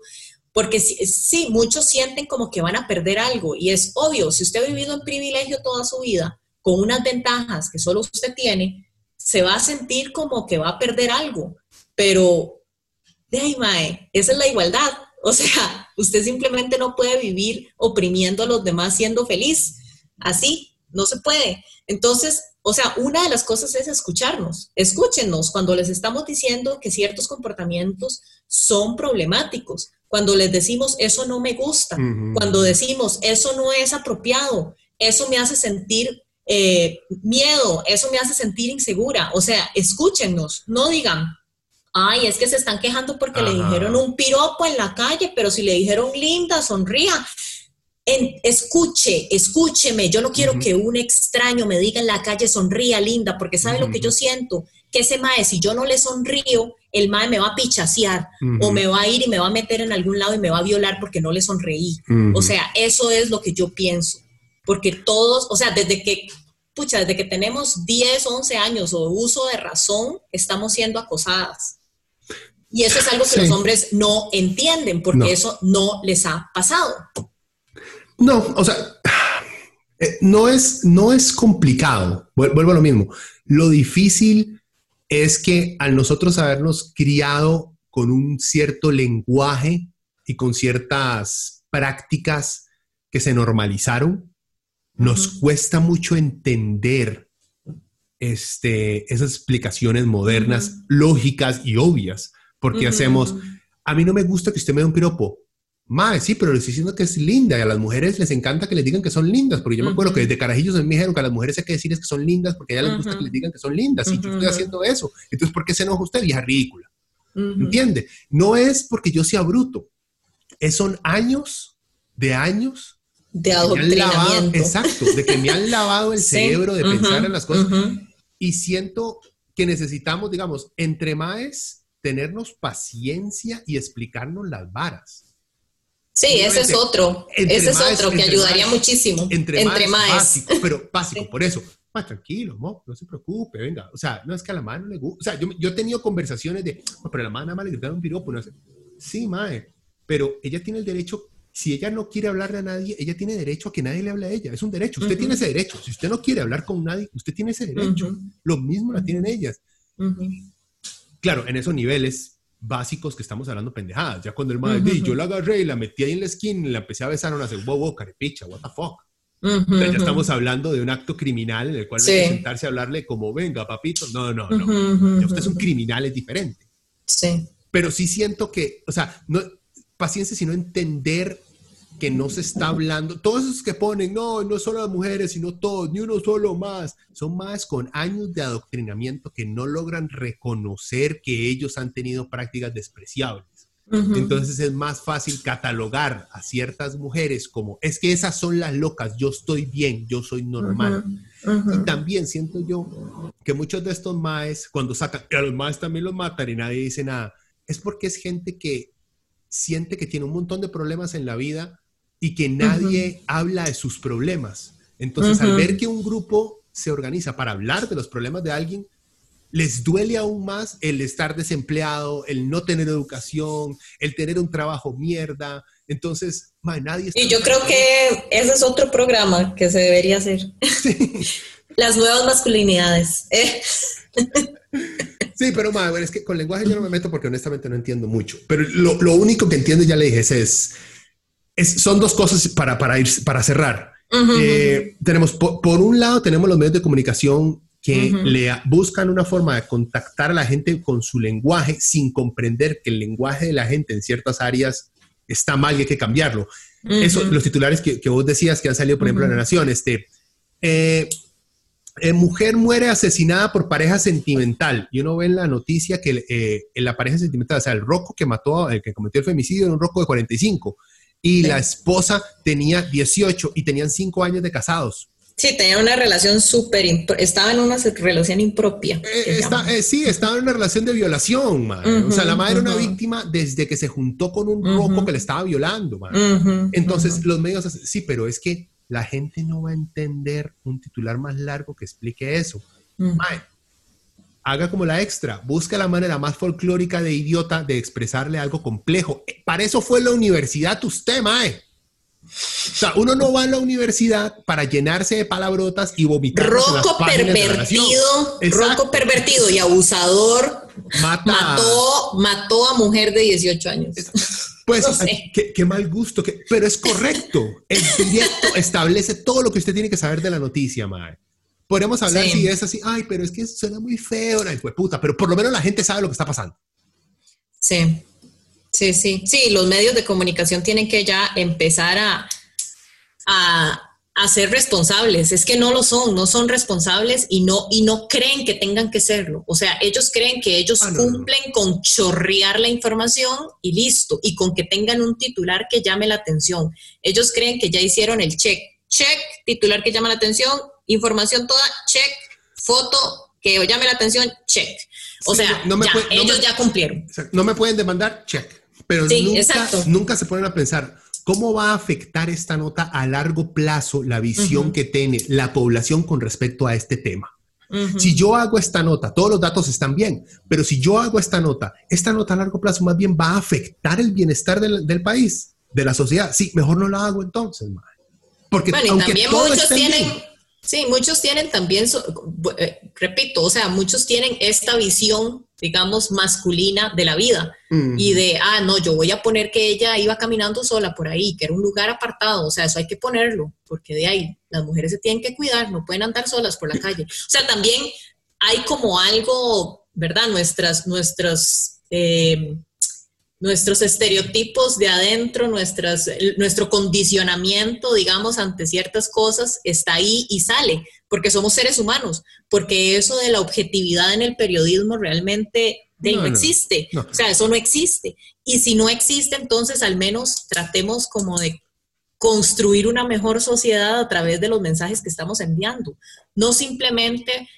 porque sí, muchos sienten como que van a perder algo y es obvio, si usted ha vivido en privilegio toda su vida, con unas ventajas que solo usted tiene, se va a sentir como que va a perder algo, pero, de ahí, mae, esa es la igualdad, o sea, usted simplemente no puede vivir oprimiendo a los demás siendo feliz. Así, no se puede. Entonces, o sea, una de las cosas es escucharnos. Escúchenos cuando les estamos diciendo que ciertos comportamientos son problemáticos. Cuando les decimos, eso no me gusta. Cuando decimos, eso no es apropiado. Eso me hace sentir eh, miedo. Eso me hace sentir insegura. O sea, escúchenos. No digan, ay, es que se están quejando porque le dijeron un piropo en la calle, pero si le dijeron linda, sonría. escuche, escúcheme, yo no quiero que un extraño me diga en la calle sonría linda, porque sabe lo que yo siento, que ese mae, si yo no le sonrío, el mae me va a pichasear o me va a ir y me va a meter en algún lado y me va a violar porque no le sonreí. O sea, eso es lo que yo pienso, porque todos, o sea, desde que pucha, desde que tenemos 10, 11 años o uso de razón, estamos siendo acosadas. Y eso es algo que los hombres no entienden porque eso no les ha pasado. No, o sea, eh, no es, no es complicado. Vuelvo a lo mismo. Lo difícil es que al nosotros habernos criado con un cierto lenguaje y con ciertas prácticas que se normalizaron, nos cuesta mucho entender este, esas explicaciones modernas, lógicas y obvias porque hacemos, a mí no me gusta que usted me dé un piropo. Mae, sí, pero le estoy diciendo que es linda y a las mujeres les encanta que les digan que son lindas, porque yo me acuerdo que desde carajillos me dijeron que a las mujeres hay que decirles que son lindas porque a ellas les gusta que les digan que son lindas y yo estoy haciendo eso. Entonces, ¿por qué se enoja usted, vieja ridícula? ¿Entiende? No es porque yo sea bruto, es, son años de años de adoctrinamiento. exacto, de que me han lavado el cerebro de pensar en las cosas y siento que necesitamos, digamos, entre más tenernos paciencia y explicarnos las varas. Sí, ese es otro. Ese es otro que ayudaría muchísimo. Entre, más. Básico, pero básico, por eso. Tranquilo, no se preocupe, venga. O sea, no es que a la mano le gusta. O sea, yo, yo, he tenido conversaciones de, pero a la mano nada más le gritaron un piropo. No sé. Sí, mae, pero ella tiene el derecho, si ella no quiere hablarle a nadie, ella tiene derecho a que nadie le hable a ella. Es un derecho. Usted tiene ese derecho. Si usted no quiere hablar con nadie, usted tiene ese derecho. Lo mismo la tienen ellas. Claro, en esos niveles básicos que estamos hablando pendejadas. Ya cuando el madre, yo la agarré y la metí ahí en la esquina y la empecé a besar, una hace, wow, wow, carepicha, what the fuck. ya estamos hablando de un acto criminal en el cual no hay que sentarse a hablarle como, venga, papito. No, no, no. Ya usted es un criminal, es diferente. Sí. Pero sí siento que, o sea, no, paciencia, sino entender que no se está hablando, todos esos que ponen, no, no solo las mujeres, sino todos, ni uno solo más, son más con años de adoctrinamiento que no logran reconocer que ellos han tenido prácticas despreciables. Entonces es más fácil catalogar a ciertas mujeres como, es que esas son las locas, yo estoy bien, yo soy normal. Y también siento yo que muchos de estos maes, cuando sacan, que a los maes también los matan y nadie dice nada, es porque es gente que siente que tiene un montón de problemas en la vida y que nadie habla de sus problemas. Entonces, al ver que un grupo se organiza para hablar de los problemas de alguien, les duele aún más el estar desempleado, el no tener educación, el tener un trabajo mierda. Entonces, nadie Y yo creo que ese es otro programa que se debería hacer. Las nuevas masculinidades. Sí, pero madre, es que con lenguaje yo no me meto porque honestamente no entiendo mucho. Pero lo, único que entiendo, ya le dije, es, es, son dos cosas para, para, ir, para cerrar. Eh, tenemos, por, un lado, tenemos los medios de comunicación que le buscan una forma de contactar a la gente con su lenguaje sin comprender que el lenguaje de la gente en ciertas áreas está mal y hay que cambiarlo. Eso, los titulares que, vos decías que han salido, por ejemplo, en la Nación, este, eh, eh, mujer muere asesinada por pareja sentimental. Y uno ve en la noticia que eh, en la pareja sentimental, o sea, el roco que mató, el que cometió el femicidio era un roco de 45 y la esposa tenía 18 y tenían 5 años de casados. Sí, tenía una relación súper, estaba en una relación impropia. Eh, eh, sí, estaba en una relación de violación, o sea, la madre era una víctima desde que se juntó con un rojo que le estaba violando, Entonces, los medios, sí, pero es que la gente no va a entender un titular más largo que explique eso. Haga como la extra, busca la manera más folclórica de idiota de expresarle algo complejo. Para eso fue la universidad usted, mae. O sea, uno no va a la universidad para llenarse de palabrotas y vomitar. Roco pervertido, roco pervertido y abusador mató, mató a mujer de 18 años. Pues, qué, mal gusto, pero es correcto. El proyecto establece todo lo que usted tiene que saber de la noticia, Mae. Podríamos hablar si es así, ay, pero es que suena muy feo, ay, pues puta, pero por lo menos la gente sabe lo que está pasando. Sí. Sí, sí, sí, los medios de comunicación tienen que ya empezar a, a, ser responsables. Es que no lo son, no son responsables y no, y no creen que tengan que serlo. O sea, ellos creen que ellos ah, cumplen con chorrear la información y listo, y con que tengan un titular que llame la atención. Ellos creen que ya hicieron el check. Check, titular que llama la atención, información toda, check, foto que llame la atención, check. O sea, ellos ya cumplieron. No me pueden demandar, check. Pero nunca, se ponen a pensar, ¿cómo va a afectar esta nota a largo plazo la visión que tiene la población con respecto a este tema? Si yo hago esta nota, todos los datos están bien, pero si yo hago esta nota, esta nota a largo plazo más bien va a afectar el bienestar del, país, de la sociedad. Sí, mejor no la hago entonces, Porque también muchos tienen... Sí, muchos tienen también, eh, repito, o sea, muchos tienen esta visión, digamos, masculina de la vida y de, ah, no, yo voy a poner que ella iba caminando sola por ahí, que era un lugar apartado, o sea, eso hay que ponerlo, porque de ahí las mujeres se tienen que cuidar, no pueden andar solas por la calle. O sea, también hay como algo, ¿verdad? Nuestras, nuestras... Eh, nuestros estereotipos de adentro, nuestras, nuestro condicionamiento, digamos, ante ciertas cosas está ahí y sale, porque somos seres humanos, porque eso de la objetividad en el periodismo realmente no, existe, o sea, eso no existe. Y si no existe, entonces al menos tratemos como de construir una mejor sociedad a través de los mensajes que estamos enviando, no simplemente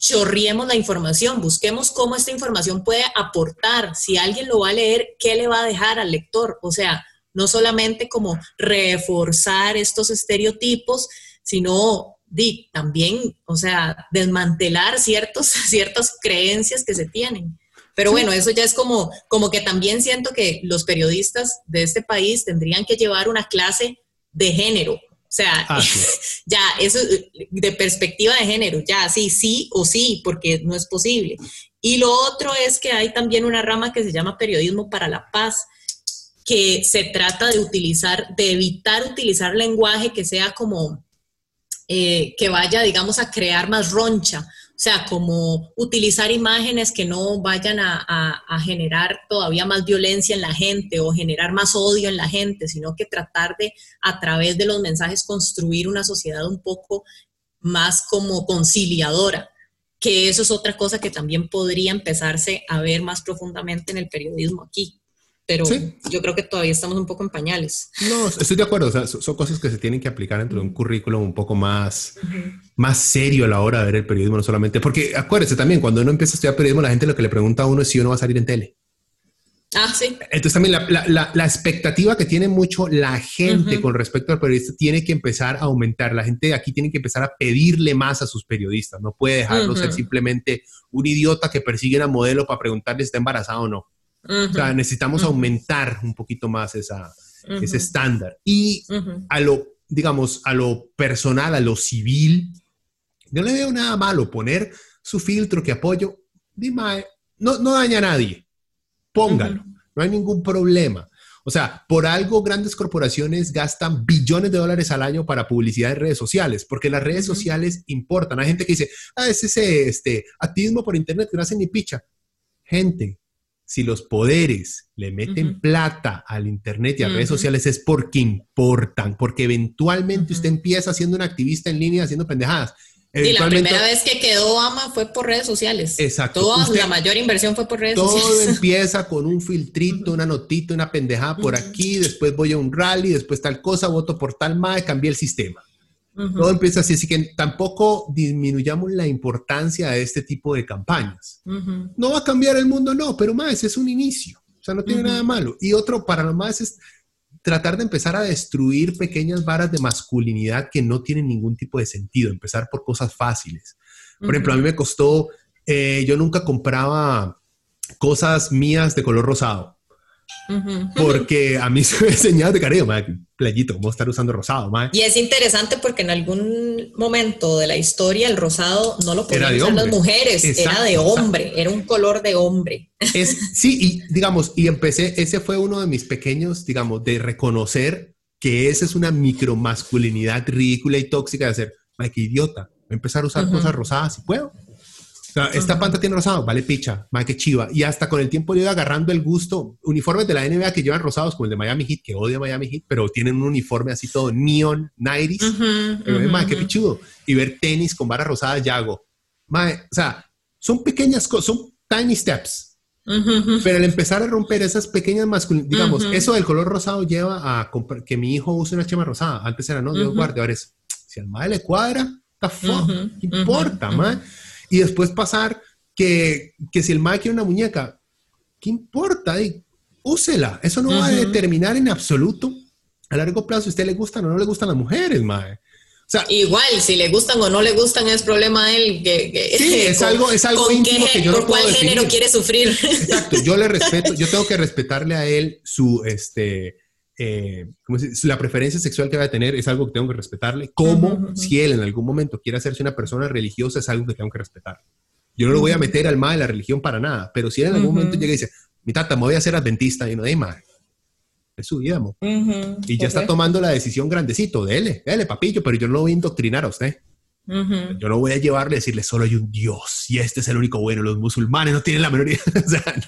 chorriemos la información, busquemos cómo esta información puede aportar, si alguien lo va a leer, qué le va a dejar al lector, o sea, no solamente como reforzar estos estereotipos, sino también, o sea, desmantelar ciertos, ciertas creencias que se tienen. Pero bueno, eso ya es como, como que también siento que los periodistas de este país tendrían que llevar una clase de género, o sea, ah, ya, eso de perspectiva de género, ya, sí, sí o sí, porque no es posible. Y lo otro es que hay también una rama que se llama periodismo para la paz, que se trata de utilizar, de evitar utilizar lenguaje que sea como, eh, que vaya, digamos, a crear más roncha sea, como utilizar imágenes que no vayan a, generar todavía más violencia en la gente o generar más odio en la gente, sino que tratar de, a través de los mensajes, construir una sociedad un poco más como conciliadora, que eso es otra cosa que también podría empezarse a ver más profundamente en el periodismo aquí. pero yo creo que todavía estamos un poco en pañales. No, estoy de acuerdo, son, cosas que se tienen que aplicar dentro de un currículum un poco más, más serio a la hora de ver el periodismo, no solamente, porque acuérdese también, cuando uno empieza a estudiar periodismo, la gente lo que le pregunta a uno es si uno va a salir en tele. Ah, sí. Entonces también la, expectativa que tiene mucho la gente con respecto al periodista tiene que empezar a aumentar. La gente de aquí tiene que empezar a pedirle más a sus periodistas. No puede dejarlo ser simplemente un idiota que persigue a modelo para preguntarle si está embarazado o no. O sea, necesitamos aumentar un poquito más esa, ese estándar. Y a lo, digamos, a lo personal, a lo civil, no le veo nada malo poner su filtro que apoyo. Dime, no, no daña a nadie póngalo, no hay ningún problema. O sea, por algo grandes corporaciones gastan billones de dólares al año para publicidad en redes sociales, porque las redes sociales importan. Hay gente que dice, ah, es ese este, activismo por internet que no hace ni picha. Gente, si los poderes le meten plata al internet y a redes sociales es porque importan, porque eventualmente usted empieza siendo un activista en línea haciendo pendejadas y la primera vez que quedó Obama fue por redes sociales. Exacto. Toda, la mayor inversión fue por redes sociales. Todo empieza con un filtrito, una notita, una pendejada por aquí, después voy a un rally, después tal cosa, voto por tal MAE, cambié el sistema. Todo empieza así, así que tampoco disminuyamos la importancia de este tipo de campañas. No va a cambiar el mundo, no, pero más es un inicio. O sea, no tiene nada malo. Y otro para lo más es tratar de empezar a destruir pequeñas varas de masculinidad que no tienen ningún tipo de sentido, empezar por cosas fáciles. Por ejemplo, a mí me costó, eh, yo nunca compraba cosas mías de color rosado. Porque a mí se me enseñado de cariño, playito, cómo estar usando rosado. Y es interesante porque en algún momento de la historia el rosado no lo podían usar las mujeres, era de hombre, era un color de hombre. Es, sí, y digamos, y empecé, ese fue uno de mis pequeños, digamos, de reconocer que esa es una micromasculinidad ridícula y tóxica de hacer, ay, qué idiota, voy a empezar a usar cosas rosadas si puedo esta panta tiene rosado, vale picha, más que chiva. Y hasta con el tiempo yo iba agarrando el gusto. Uniformes de la NBA que llevan rosados, como el de Miami Heat, que odia Miami Heat, pero tienen un uniforme así todo neon, 90s. qué pichudo. Y ver tenis con barras rosadas, ya hago. o sea, son pequeñas cosas, son tiny steps. Pero el empezar a romper esas pequeñas masculinidades, digamos, eso del color rosado lleva a que mi hijo use una chema rosada. Antes era, no, Dios guarde, ahora es, si al madre le cuadra, está fuck, ¿qué importa, man? Y después pasar que, que si el mae quiere una muñeca, ¿qué importa? Y úsela. Eso no va a determinar en absoluto a largo plazo si a usted le gustan o no le gustan las mujeres, mae. O sea, Igual, si le gustan o no le gustan es problema de él. Que, sí, es algo, es algo íntimo que yo no puedo cuál género quiere sufrir? Exacto, yo le respeto, yo tengo que respetarle a él su, este, eh, la preferencia sexual que va a tener es algo que tengo que respetarle, como si él en algún momento quiere hacerse una persona religiosa es algo que tengo que respetar. Yo no lo voy a meter al mal de la religión para nada, pero si él en algún momento llega y dice, mi tata, me voy a hacer adventista, y no, de mal, es su vida, y ya está tomando la decisión grandecito, dele, dele, papillo, pero yo no lo voy a indoctrinar a usted. Yo no voy a llevarle a decirle solo hay un Dios y este es el único bueno. Los musulmanes no tienen la mayoría.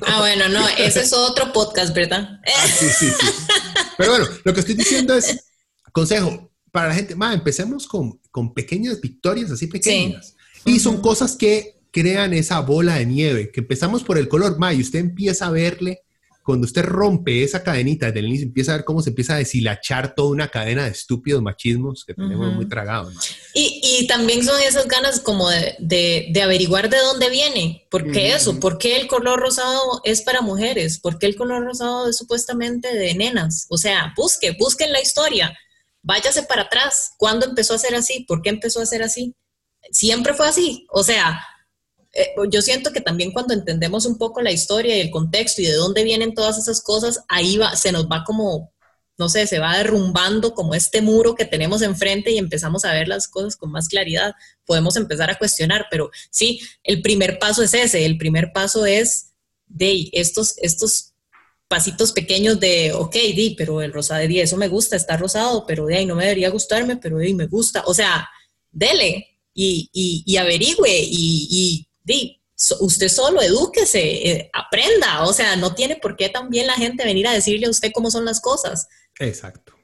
Ah, bueno, no, ese es otro podcast, ¿verdad? Ah, sí, sí, sí. Pero bueno, lo que estoy diciendo es, consejo, para la gente, ma, empecemos con, con pequeñas victorias así pequeñas. Y son cosas que crean esa bola de nieve, que empezamos por el color, ma, y usted empieza a verle cuando usted rompe esa cadenita desde el inicio, empieza a ver cómo se empieza a deshilachar toda una cadena de estúpidos machismos que tenemos muy tragados. Y, y, también son esas ganas como de, de, averiguar de dónde viene. ¿Por qué eso? ¿Por qué el color rosado es para mujeres? ¿Por qué el color rosado es supuestamente de nenas? O sea, busque, busquen la historia. Váyase para atrás. ¿Cuándo empezó a ser así? ¿Por qué empezó a ser así? Siempre fue así. O sea, eh, yo siento que también cuando entendemos un poco la historia y el contexto y de dónde vienen todas esas cosas, ahí va, se nos va como, no sé, se va derrumbando como este muro que tenemos enfrente y empezamos a ver las cosas con más claridad. Podemos empezar a cuestionar, pero sí, el primer paso es ese, el primer paso es de estos, estos pasitos pequeños de, ok, di, pero el rosado de 10, eso me gusta, está rosado, pero de ahí no me debería gustarme, pero de ahí me gusta. O sea, dele y, y, averigüe y, y di, usted solo edúquese, eh, aprenda, o sea, no tiene por qué también la gente venir a decirle a usted cómo son las cosas. Exacto.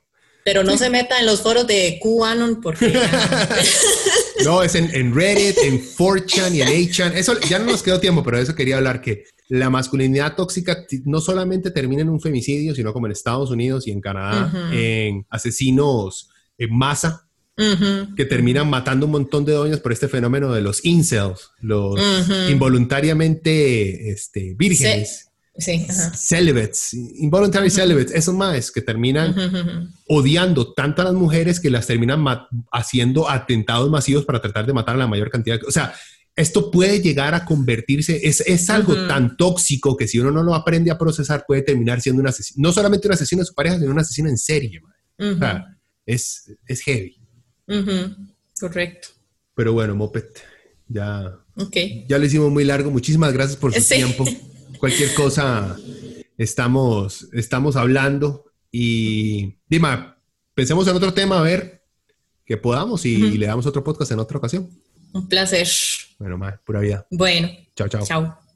Pero no se meta en los foros de QAnon porque... no, es en, Reddit, en 4chan y en 8chan. Eso ya no nos quedó tiempo, pero eso quería hablar que la masculinidad tóxica no solamente termina en un femicidio, sino como en Estados Unidos y en Canadá, en asesinos en masa, que terminan matando un montón de doñas por este fenómeno de los incels, los involuntariamente este, vírgenes. Sí, celibates, involuntary celibates, esos más que terminan odiando tanto a las mujeres que las terminan haciendo atentados masivos para tratar de matar a la mayor cantidad. O sea, esto puede llegar a convertirse, es, es algo tan tóxico que si uno no lo aprende a procesar puede terminar siendo un asesino, no solamente un asesino de su pareja, sino un asesino en serie. O sea, es, es heavy. Correcto. Pero bueno, Moped, ya, okay. ya lo hicimos muy largo. Muchísimas gracias por su tiempo. Cualquier cosa, estamos, estamos hablando. Y Dima, pensemos en otro tema, a ver que podamos y, y le damos otro podcast en otra ocasión. Un placer. Bueno, más, pura vida. Bueno. Chao, chao. Chao.